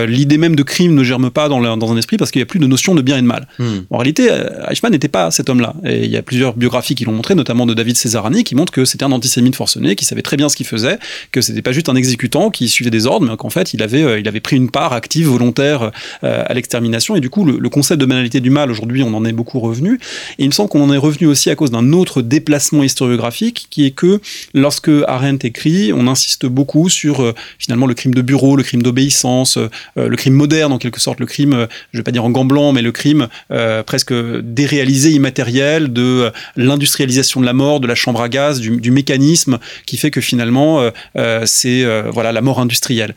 S2: l'idée même de crime ne germe pas dans, dans un esprit parce qu'il n'y a plus de notion de bien et de mal. Hmm. En réalité, Eichmann n'était pas cet homme-là il y a plusieurs biographies qui l'ont montré, notamment de David Cesarani, qui montre que c'était un antisémite forcené, qui savait très bien ce qu'il faisait, que c'était pas juste un exécutant qui suivait des ordres, mais qu'en fait, il avait, euh, il avait pris une part active, volontaire euh, à l'extermination. Et du coup, le, concept de banalité du mal, aujourd'hui, on en est beaucoup revenu. Et il me semble qu'on en est revenu aussi à cause d'un autre déplacement historiographique, qui est que lorsque Arendt écrit, on insiste beaucoup sur euh, finalement le crime de bureau, le crime d'obéissance, le crime moderne en quelque sorte, le crime, je vais pas dire en gant blanc, mais le crime presque déréalisé, immatériel, de euh, l'industrialisation de la mort, de la chambre à gaz, du, mécanisme qui fait que finalement euh, euh, c'est voilà la mort industrielle.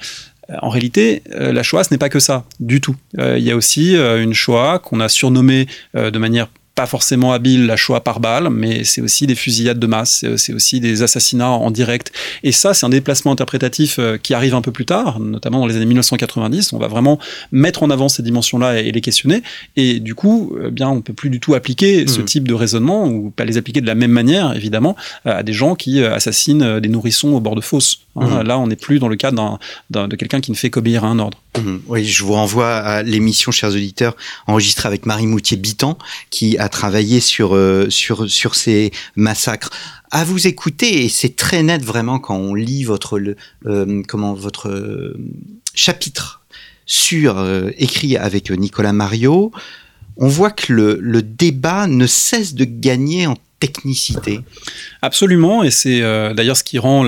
S2: En réalité, la Shoah, ce n'est pas que ça, du tout. Il y a aussi une Shoah qu'on a surnommée de manière pas forcément habile la Shoah par balle, mais c'est aussi des fusillades de masse, c'est aussi des assassinats en direct. Et ça, c'est un déplacement interprétatif euh, qui arrive un peu plus tard, notamment dans les années 1990. On va vraiment mettre en avant ces dimensions-là et les questionner. Et du coup, eh bien, on peut plus du tout appliquer ce mmh. type de raisonnement, ou pas les appliquer de la même manière, évidemment, à des gens qui euh, assassinent des nourrissons au bord de fosses. Hein. Mmh. Là, on n'est plus dans le cas de quelqu'un qui ne fait qu'obéir à un ordre.
S1: Mmh. Oui, je vous renvoie à l'émission, chers auditeurs, enregistrée avec Marie Moutier-Bitan, qui a travaillé sur, euh, sur, sur ces massacres. À vous écouter, et c'est très net vraiment quand on lit votre, euh, comment, votre euh, chapitre sur, écrit avec Nicolas Mario, on voit que le, le débat ne cesse de gagner en technicité.
S2: Absolument, et c'est euh, d'ailleurs ce qui rend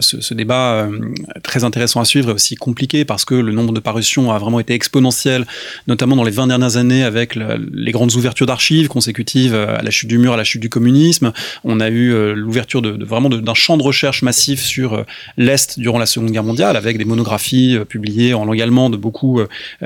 S2: ce, débat euh, très intéressant à suivre et aussi compliqué parce que le nombre de parutions a vraiment été exponentiel, notamment dans les 20 dernières années avec les grandes ouvertures d'archives consécutives à la chute du mur, à la chute du communisme. On a eu euh, l'ouverture de, vraiment d'un champ de recherche massif sur l'Est durant la Seconde Guerre mondiale avec des monographies publiées en langue allemande, beaucoup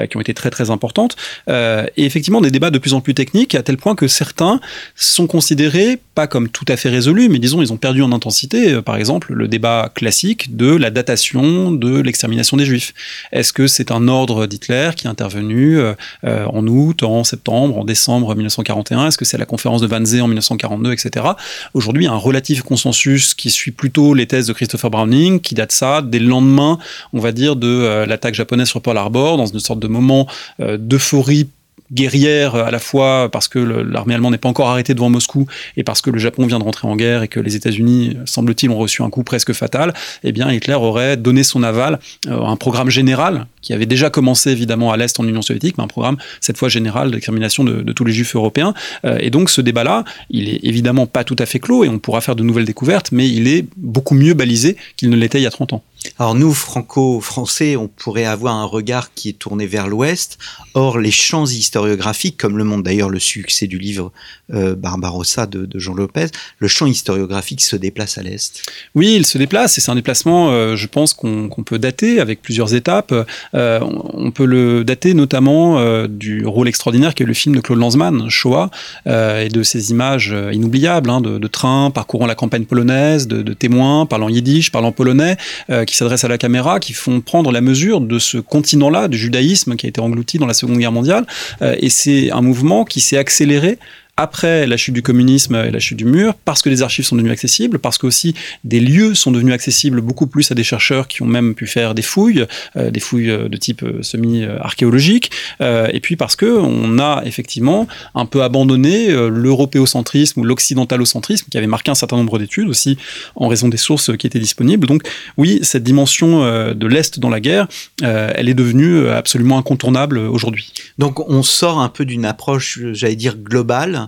S2: qui ont été très très importantes. et effectivement des débats de plus en plus techniques à tel point que certains sont considérés pas comme tout à fait résolus, mais disons, ils ont perdu en intensité, euh, par exemple, le débat classique de la datation de l'extermination des Juifs. Est-ce que c'est un ordre d'Hitler qui est intervenu euh, euh, en août, en septembre, en décembre 1941 Est-ce que c'est la conférence de Wannsee en 1942, etc. Aujourd'hui, un relatif consensus qui suit plutôt les thèses de Christopher Browning, qui date ça des lendemains, on va dire, de l'attaque japonaise sur Pearl Harbor, dans une sorte de moment d'euphorie guerrière à la fois parce que l'armée allemande n'est pas encore arrêtée devant Moscou et parce que le Japon vient de rentrer en guerre et que les États-Unis, semble-t-il, ont reçu un coup presque fatal, eh bien Hitler aurait donné son aval à un programme général qui avait déjà commencé évidemment à l'Est en Union soviétique, mais un programme cette fois général d'extermination de, de, tous les juifs européens. Euh, et donc ce débat-là, il est évidemment pas tout à fait clos et on pourra faire de nouvelles découvertes, mais il est beaucoup mieux balisé qu'il ne l'était il y a 30 ans.
S1: Alors nous, franco-français, on pourrait avoir un regard qui est tourné vers l'Ouest. Or, les champs historiographiques, comme le montre d'ailleurs le succès du livre euh, Barbarossa de, Jean Lopez, le champ historiographique se déplace à l'Est.
S2: Oui, il se déplace et c'est un déplacement, euh, je pense, qu'on qu peut dater avec plusieurs étapes. Euh, on peut le dater notamment du rôle extraordinaire qu'est le film de Claude Lanzmann, Shoah, et de ces images inoubliables hein, de, de, trains parcourant la campagne polonaise, de, de témoins parlant yiddish, parlant polonais, qui s'adressent à la caméra, qui font prendre la mesure de ce continent-là, du judaïsme qui a été englouti dans la Seconde Guerre mondiale. Et c'est un mouvement qui s'est accéléré après la chute du communisme et la chute du mur, parce que les archives sont devenues accessibles, parce qu'aussi des lieux sont devenus accessibles beaucoup plus à des chercheurs qui ont même pu faire des fouilles, euh, des fouilles de type euh, semi-archéologique, euh, et puis parce que on a effectivement un peu abandonné euh, l'européocentrisme ou l'occidentalocentrisme qui avait marqué un certain nombre d'études aussi en raison des sources qui étaient disponibles. Donc oui, cette dimension euh, de l'Est dans la guerre, euh, elle est devenue absolument incontournable aujourd'hui.
S1: Donc on sort un peu d'une approche, j'allais dire, globale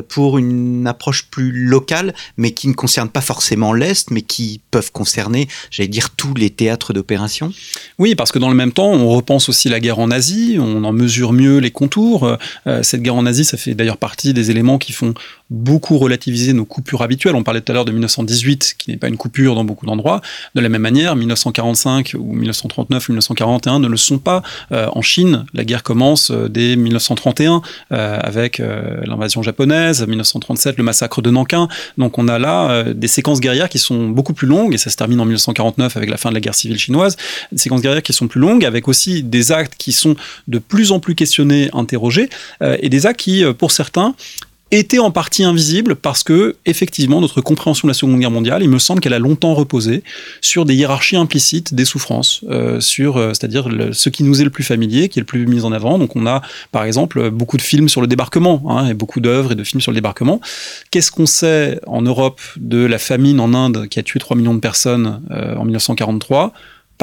S1: pour une approche plus locale, mais qui ne concerne pas forcément l'Est, mais qui peuvent concerner, j'allais dire, tous les théâtres d'opération
S2: Oui, parce que dans le même temps, on repense aussi la guerre en Asie, on en mesure mieux les contours. Euh, cette guerre en Asie, ça fait d'ailleurs partie des éléments qui font beaucoup relativiser nos coupures habituelles. On parlait tout à l'heure de 1918, qui n'est pas une coupure dans beaucoup d'endroits. De la même manière, 1945 ou 1939 ou 1941 ne le sont pas. Euh, en Chine, la guerre commence euh, dès 1931 euh, avec euh, l'invasion japonaise, 1937 le massacre de Nankin. Donc on a là euh, des séquences guerrières qui sont beaucoup plus longues, et ça se termine en 1949 avec la fin de la guerre civile chinoise. Des séquences guerrières qui sont plus longues, avec aussi des actes qui sont de plus en plus questionnés, interrogés, euh, et des actes qui, pour certains, était en partie invisible parce que, effectivement, notre compréhension de la Seconde Guerre mondiale, il me semble qu'elle a longtemps reposé sur des hiérarchies implicites des souffrances, euh, sur, euh, c'est-à-dire ce qui nous est le plus familier, qui est le plus mis en avant. Donc, on a, par exemple, beaucoup de films sur le débarquement, hein, et beaucoup d'œuvres et de films sur le débarquement. Qu'est-ce qu'on sait en Europe de la famine en Inde qui a tué 3 millions de personnes euh, en 1943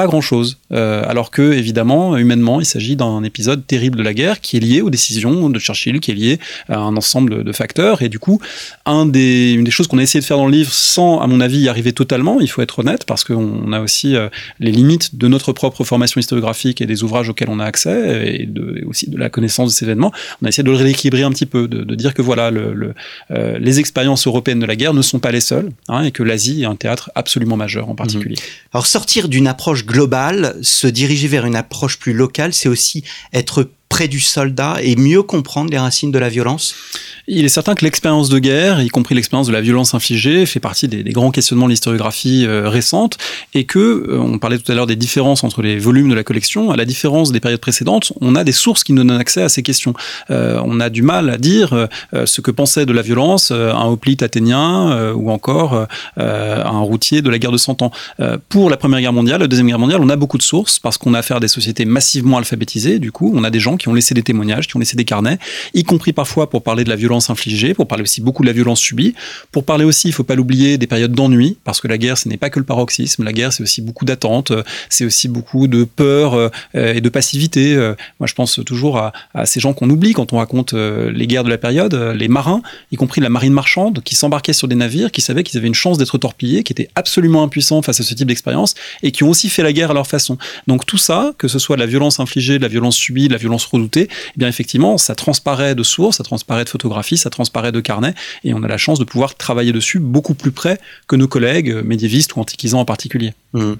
S2: pas grand-chose. Euh, alors que, évidemment, humainement, il s'agit d'un épisode terrible de la guerre qui est lié aux décisions de Churchill, qui est lié à un ensemble de facteurs. Et du coup, une des choses qu'on a essayé de faire dans le livre, sans, à mon avis, y arriver totalement, il faut être honnête, parce qu'on a aussi euh, les limites de notre propre formation historiographique et des ouvrages auxquels on a accès, et, aussi de la connaissance de ces événements. On a essayé de le rééquilibrer un petit peu, de, dire que voilà, euh, les expériences européennes de la guerre ne sont pas les seules, hein, et que l'Asie est un théâtre absolument majeur en particulier.
S1: Alors sortir d'une approche globale, se diriger vers une approche plus locale, c'est aussi être près du soldat et mieux comprendre les racines de la violence
S2: Il est certain que l'expérience de guerre, y compris l'expérience de la violence infligée, fait partie des, grands questionnements de l'historiographie euh, récente et que, euh, on parlait tout à l'heure des différences entre les volumes de la collection, à la différence des périodes précédentes, on a des sources qui nous donnent accès à ces questions. Euh, on a du mal à dire ce que pensait de la violence un hoplite athénien ou encore un routier de la guerre de Cent Ans. pour la Première Guerre mondiale, la Deuxième Guerre mondiale, on a beaucoup de sources parce qu'on a affaire à des sociétés massivement alphabétisées, du coup, on a des gens qui ont laissé des témoignages, qui ont laissé des carnets, y compris parfois pour parler de la violence infligée, pour parler aussi beaucoup de la violence subie, pour parler aussi, il faut pas l'oublier, des périodes d'ennui, parce que la guerre, ce n'est pas que le paroxysme, la guerre, c'est aussi beaucoup d'attentes, c'est aussi beaucoup de peur euh, et de passivité. Euh, moi, je pense toujours à, ces gens qu'on oublie quand on raconte euh, les guerres de la période, les marins, y compris la marine marchande, qui s'embarquaient sur des navires, qui savaient qu'ils avaient une chance d'être torpillés, qui étaient absolument impuissants face à ce type d'expérience, et qui ont aussi fait la guerre à leur façon. Donc tout ça, que ce soit de la violence infligée, de la violence subie, de la violence redoutée, eh bien effectivement, ça transparaît de sources, ça transparaît de photographies, ça transparaît de carnets, et on a la chance de pouvoir travailler dessus beaucoup plus près que nos collègues médiévistes ou antiquisants en particulier.
S1: Mmh.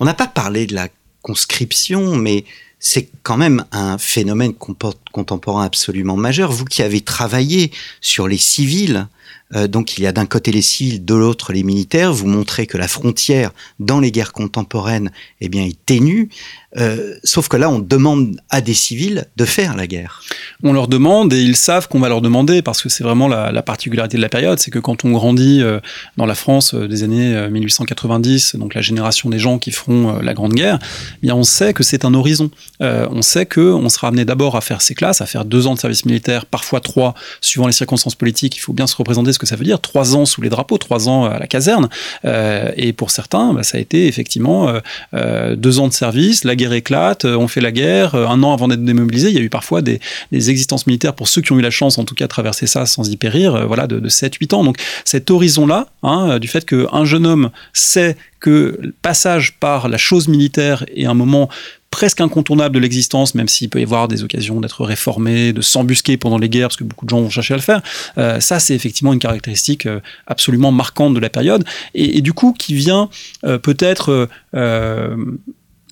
S1: On n'a pas parlé de la conscription, mais c'est quand même un phénomène contemporain absolument majeur. Vous qui avez travaillé sur les civils, euh, donc il y a d'un côté les civils, de l'autre les militaires, vous montrez que la frontière dans les guerres contemporaines eh bien, est ténue. Euh, sauf que là, on demande à des civils de faire la guerre.
S2: On leur demande et ils savent qu'on va leur demander parce que c'est vraiment la, la, particularité de la période, c'est que quand on grandit euh, dans la France euh, des années 1890, donc la génération des gens qui feront la Grande Guerre, eh bien on sait que c'est un horizon. on sait que on sera amené d'abord à faire ses classes classe, à faire deux ans de service militaire, parfois trois, suivant les circonstances politiques. Il faut bien se représenter ce que ça veut dire. Trois ans sous les drapeaux, trois ans à la caserne. Et pour certains, bah, ça a été effectivement deux ans de service, la guerre éclate, on fait la guerre, un an avant d'être démobilisé. Il y a eu parfois des, existences militaires pour ceux qui ont eu la chance, en tout cas, de traverser ça sans y périr, voilà, de, de 7-8 ans. Donc cet horizon-là, hein, du fait qu'un jeune homme sait que le passage par la chose militaire est un moment presque incontournable de l'existence, même s'il peut y avoir des occasions d'être réformé, de s'embusquer pendant les guerres, parce que beaucoup de gens vont chercher à le faire. Euh, ça, c'est effectivement une caractéristique euh, absolument marquante de la période, et, du coup qui vient euh, peut-être euh,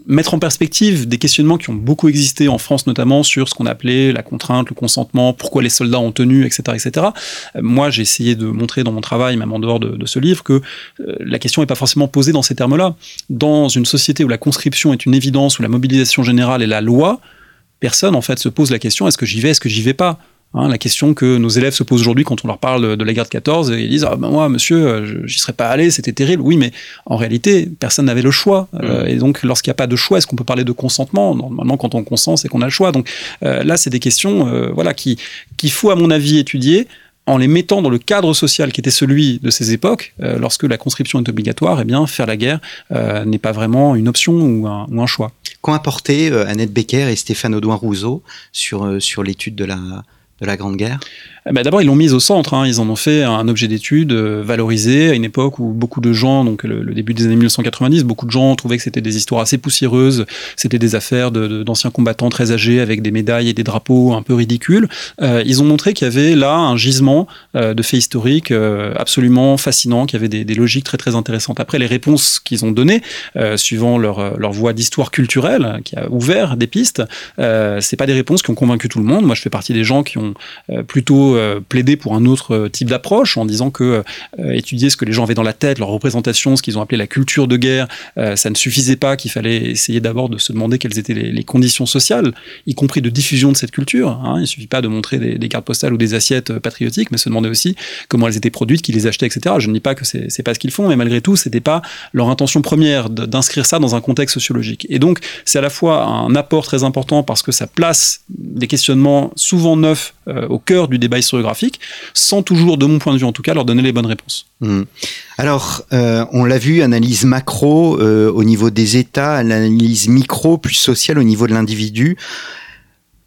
S2: mettre en perspective des questionnements qui ont beaucoup existé en France notamment sur ce qu'on appelait la contrainte, le consentement, pourquoi les soldats ont tenu, etc. etc. Euh, moi, j'ai essayé de montrer dans mon travail, même en dehors de, ce livre, que euh, la question n'est pas forcément posée dans ces termes-là. Dans une société où la conscription est une évidence, où la mobilisation générale est la loi, personne en fait se pose la question est-ce que j'y vais, est-ce que j'y vais pas? Hein, la question que nos élèves se posent aujourd'hui quand on leur parle de la guerre de 14, ils disent ah ben moi monsieur euh, j'y serais pas allé, c'était terrible. Oui, mais en réalité personne n'avait le choix. Euh, mm. et donc lorsqu'il n'y a pas de choix, est-ce qu'on peut parler de consentement? Normalement quand on consent, c'est qu'on a le choix. Donc euh, là, c'est des questions euh, voilà qui qu'il faut à mon avis étudier en les mettant dans le cadre social qui était celui de ces époques, euh, lorsque la conscription est obligatoire, eh bien, faire la guerre euh, n'est pas vraiment une option ou un, ou un choix.
S1: Qu'ont apporté euh, Annette Becker et Stéphane Audouin Rousseau sur, sur l'étude de la, de la Grande Guerre?
S2: Ben, D'abord, ils l'ont mise au centre. Hein. Ils en ont fait un objet d'étude euh, valorisé à une époque où beaucoup de gens, donc le, début des années 1990, beaucoup de gens trouvaient que c'était des histoires assez poussiéreuses. C'était des affaires d'anciens combattants très âgés avec des médailles et des drapeaux un peu ridicules. Euh, ils ont montré qu'il y avait là un gisement euh, de faits historiques absolument fascinant, qu'il y avait des, logiques très très intéressantes. Après, les réponses qu'ils ont données, suivant leur, leur voie d'histoire culturelle, qui a ouvert des pistes, c'est pas des réponses qui ont convaincu tout le monde. Moi, je fais partie des gens qui ont plutôt euh, plaidé pour un autre euh, type d'approche en disant que étudier ce que les gens avaient dans la tête, leur représentation, ce qu'ils ont appelé la culture de guerre, ça ne suffisait pas, qu'il fallait essayer d'abord de se demander quelles étaient les, conditions sociales, y compris de diffusion de cette culture. Hein. Il suffit pas de montrer des, cartes postales ou des assiettes patriotiques, mais se demander aussi comment elles étaient produites, qui les achetaient, etc. Je ne dis pas que c'est pas ce qu'ils font, mais malgré tout, c'était pas leur intention première d'inscrire ça dans un contexte sociologique. Et donc, c'est à la fois un apport très important parce que ça place des questionnements souvent neufs euh, au cœur du débat historiographique, sans toujours, de mon point de vue en tout cas, leur donner les bonnes réponses.
S1: Mmh. Alors, euh, on l'a vu, analyse macro euh, au niveau des États, analyse micro plus sociale au niveau de l'individu.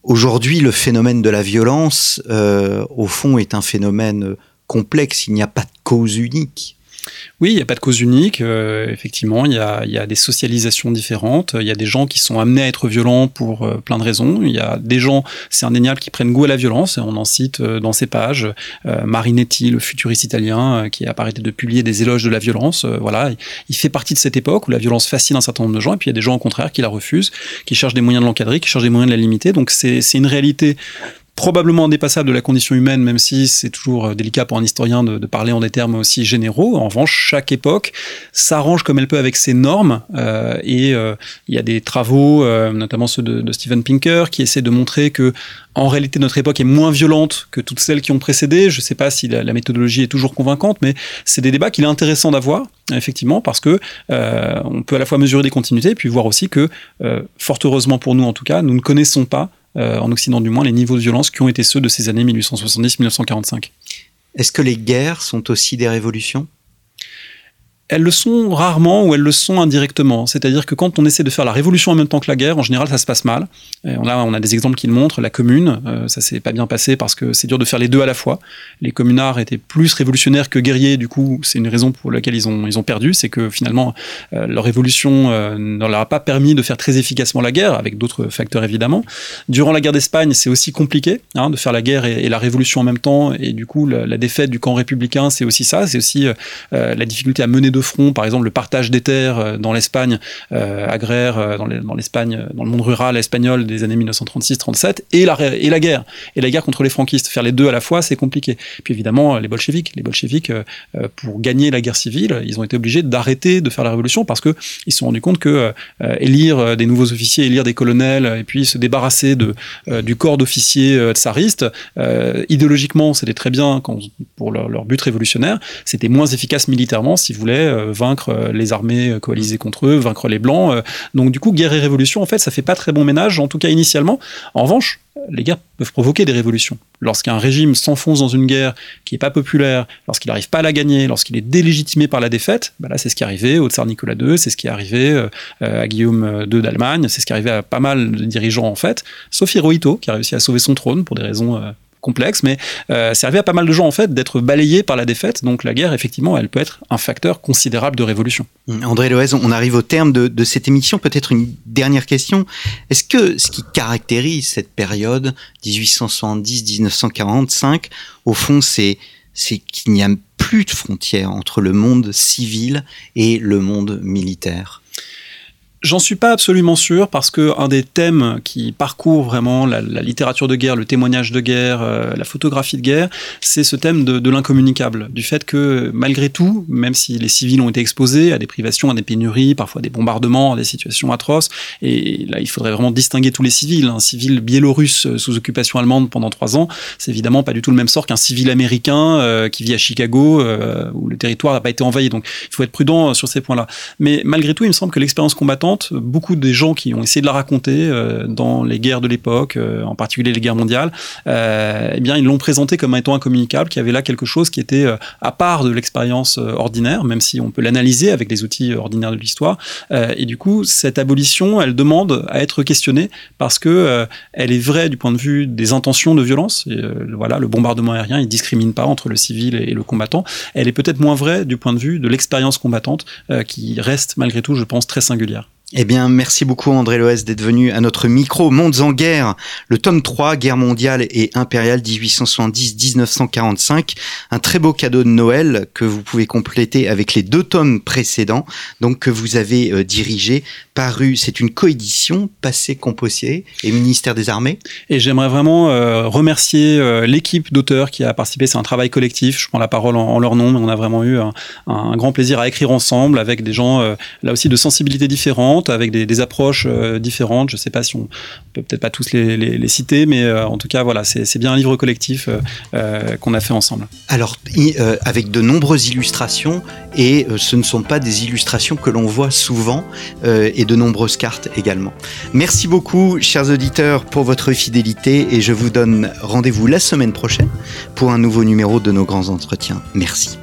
S1: Aujourd'hui, le phénomène de la violence, euh, au fond, est un phénomène complexe. Il n'y a pas de cause unique.
S2: Oui, il n'y a pas de cause unique. Euh, effectivement, il y, a, il y, a, des socialisations différentes. Il y a des gens qui sont amenés à être violents pour euh, plein de raisons. Il y a des gens, c'est indéniable, qui prennent goût à la violence. On en cite euh, dans ces pages euh, Marinetti, le futuriste italien, euh, qui a arrêté de publier des éloges de la violence. Voilà, il fait partie de cette époque où la violence fascine un certain nombre de gens. Et puis il y a des gens au contraire qui la refusent, qui cherchent des moyens de l'encadrer, qui cherchent des moyens de la limiter. Donc c'est une réalité probablement indépassable de la condition humaine, même si c'est toujours euh, délicat pour un historien de, parler en des termes aussi généraux. En revanche, chaque époque s'arrange comme elle peut avec ses normes, euh, et euh, il y a des travaux, notamment ceux de, de Steven Pinker, qui essaient de montrer que en réalité notre époque est moins violente que toutes celles qui ont précédé. Je ne sais pas si la, méthodologie est toujours convaincante, mais c'est des débats qu'il est intéressant d'avoir, effectivement, parce que on peut à la fois mesurer des continuités, et puis voir aussi que, fort heureusement pour nous en tout cas, nous ne connaissons pas euh, en Occident du moins, les niveaux de violence qui ont été ceux de ces années 1870-1945.
S1: Est-ce que les guerres sont aussi des révolutions?
S2: Elles le sont rarement ou elles le sont indirectement. C'est-à-dire que quand on essaie de faire la révolution en même temps que la guerre, en général, ça se passe mal. Et là, on a des exemples qui le montrent. La commune, euh, ça s'est pas bien passé parce que c'est dur de faire les deux à la fois. Les communards étaient plus révolutionnaires que guerriers. Du coup, c'est une raison pour laquelle ils ont, ils ont perdu. C'est que finalement, euh, leur révolution euh, ne leur a pas permis de faire très efficacement la guerre, avec d'autres facteurs évidemment. Durant la guerre d'Espagne, c'est aussi compliqué hein, de faire la guerre et, la révolution en même temps. Et du coup, la, la défaite du camp républicain, c'est aussi ça. C'est aussi euh, la difficulté à mener de front, par exemple le partage des terres euh, dans l'Espagne euh, agraire, euh, dans l'Espagne, dans, le monde rural espagnol des années 1936-37, et la, guerre, et la guerre contre les franquistes. Faire les deux à la fois, c'est compliqué. Puis évidemment, les bolcheviks, les bolcheviks, euh, pour gagner la guerre civile, ils ont été obligés d'arrêter de faire la révolution parce que ils se sont rendus compte que élire des nouveaux officiers, élire des colonels, et puis se débarrasser de, du corps d'officiers tsaristes, idéologiquement, c'était très bien pour leur, leur but révolutionnaire, c'était moins efficace militairement s'ils voulaient euh, vaincre les armées coalisées contre eux, vaincre les blancs. donc du coup, guerre et révolution, en fait, ça fait pas très bon ménage, en tout cas initialement. En revanche, les guerres peuvent provoquer des révolutions. Lorsqu'un régime s'enfonce dans une guerre qui n'est pas populaire, lorsqu'il n'arrive pas à la gagner, lorsqu'il est délégitimé par la défaite, bah là c'est ce qui est arrivé au tsar Nicolas II, c'est ce qui est arrivé à Guillaume II d'Allemagne, c'est ce qui est arrivé à pas mal de dirigeants en fait, sauf Hirohito qui a réussi à sauver son trône pour des raisons complexe, mais euh, arrivé à pas mal de gens en fait d'être balayés par la défaite. Donc la guerre, effectivement, elle peut être un facteur considérable de révolution.
S1: Mmh, André Loez, on arrive au terme de, cette émission. Peut-être une dernière question. Est-ce que ce qui caractérise cette période 1870-1945, au fond, c'est qu'il n'y a plus de frontières entre le monde civil et le monde militaire?
S2: J'en suis pas absolument sûr parce que un des thèmes qui parcourt vraiment la, littérature de guerre, le témoignage de guerre, euh, la photographie de guerre, c'est ce thème de, l'incommunicable, du fait que malgré tout, même si les civils ont été exposés à des privations, à des pénuries, parfois des bombardements, à des situations atroces, et là il faudrait vraiment distinguer tous les civils. Un civil biélorusse sous occupation allemande pendant trois ans, c'est évidemment pas du tout le même sort qu'un civil américain euh, qui vit à Chicago euh, où le territoire n'a pas été envahi. Donc il faut être prudent sur ces points-là. Mais malgré tout, il me semble que l'expérience combattante beaucoup des gens qui ont essayé de la raconter euh, dans les guerres de l'époque, euh, en particulier les guerres mondiales, euh, eh bien, ils l'ont présenté comme étant incommunicable, qu'il y avait là quelque chose qui était à part de l'expérience ordinaire, même si on peut l'analyser avec les outils ordinaires de l'histoire. et du coup, cette abolition, elle demande à être questionnée parce que elle est vraie du point de vue des intentions de violence. Voilà, le bombardement aérien, il discrimine pas entre le civil et, le combattant. Elle est peut-être moins vraie du point de vue de l'expérience combattante, qui reste malgré tout, je pense, très singulière.
S1: Eh bien, merci beaucoup André Loès d'être venu à notre micro Mondes en guerre, le tome 3, Guerre mondiale et impériale 1870-1945. Un très beau cadeau de Noël que vous pouvez compléter avec les deux tomes précédents, donc que vous avez euh, dirigé, paru, c'est une coédition, Passé Composé et Ministère des Armées.
S2: Et j'aimerais vraiment euh, remercier euh, l'équipe d'auteurs qui a participé, c'est un travail collectif, je prends la parole en, leur nom, mais on a vraiment eu un, un, grand plaisir à écrire ensemble avec des gens, là aussi, de sensibilités différentes avec des, approches euh, différentes. Je ne sais pas si on peut peut-être pas tous les, citer, mais euh, en tout cas, voilà, c'est bien un livre collectif euh, qu'on a fait ensemble.
S1: Alors, avec de nombreuses illustrations, et ce ne sont pas des illustrations que l'on voit souvent, et de nombreuses cartes également. Merci beaucoup, chers auditeurs, pour votre fidélité, et je vous donne rendez-vous la semaine prochaine pour un nouveau numéro de nos grands entretiens. Merci.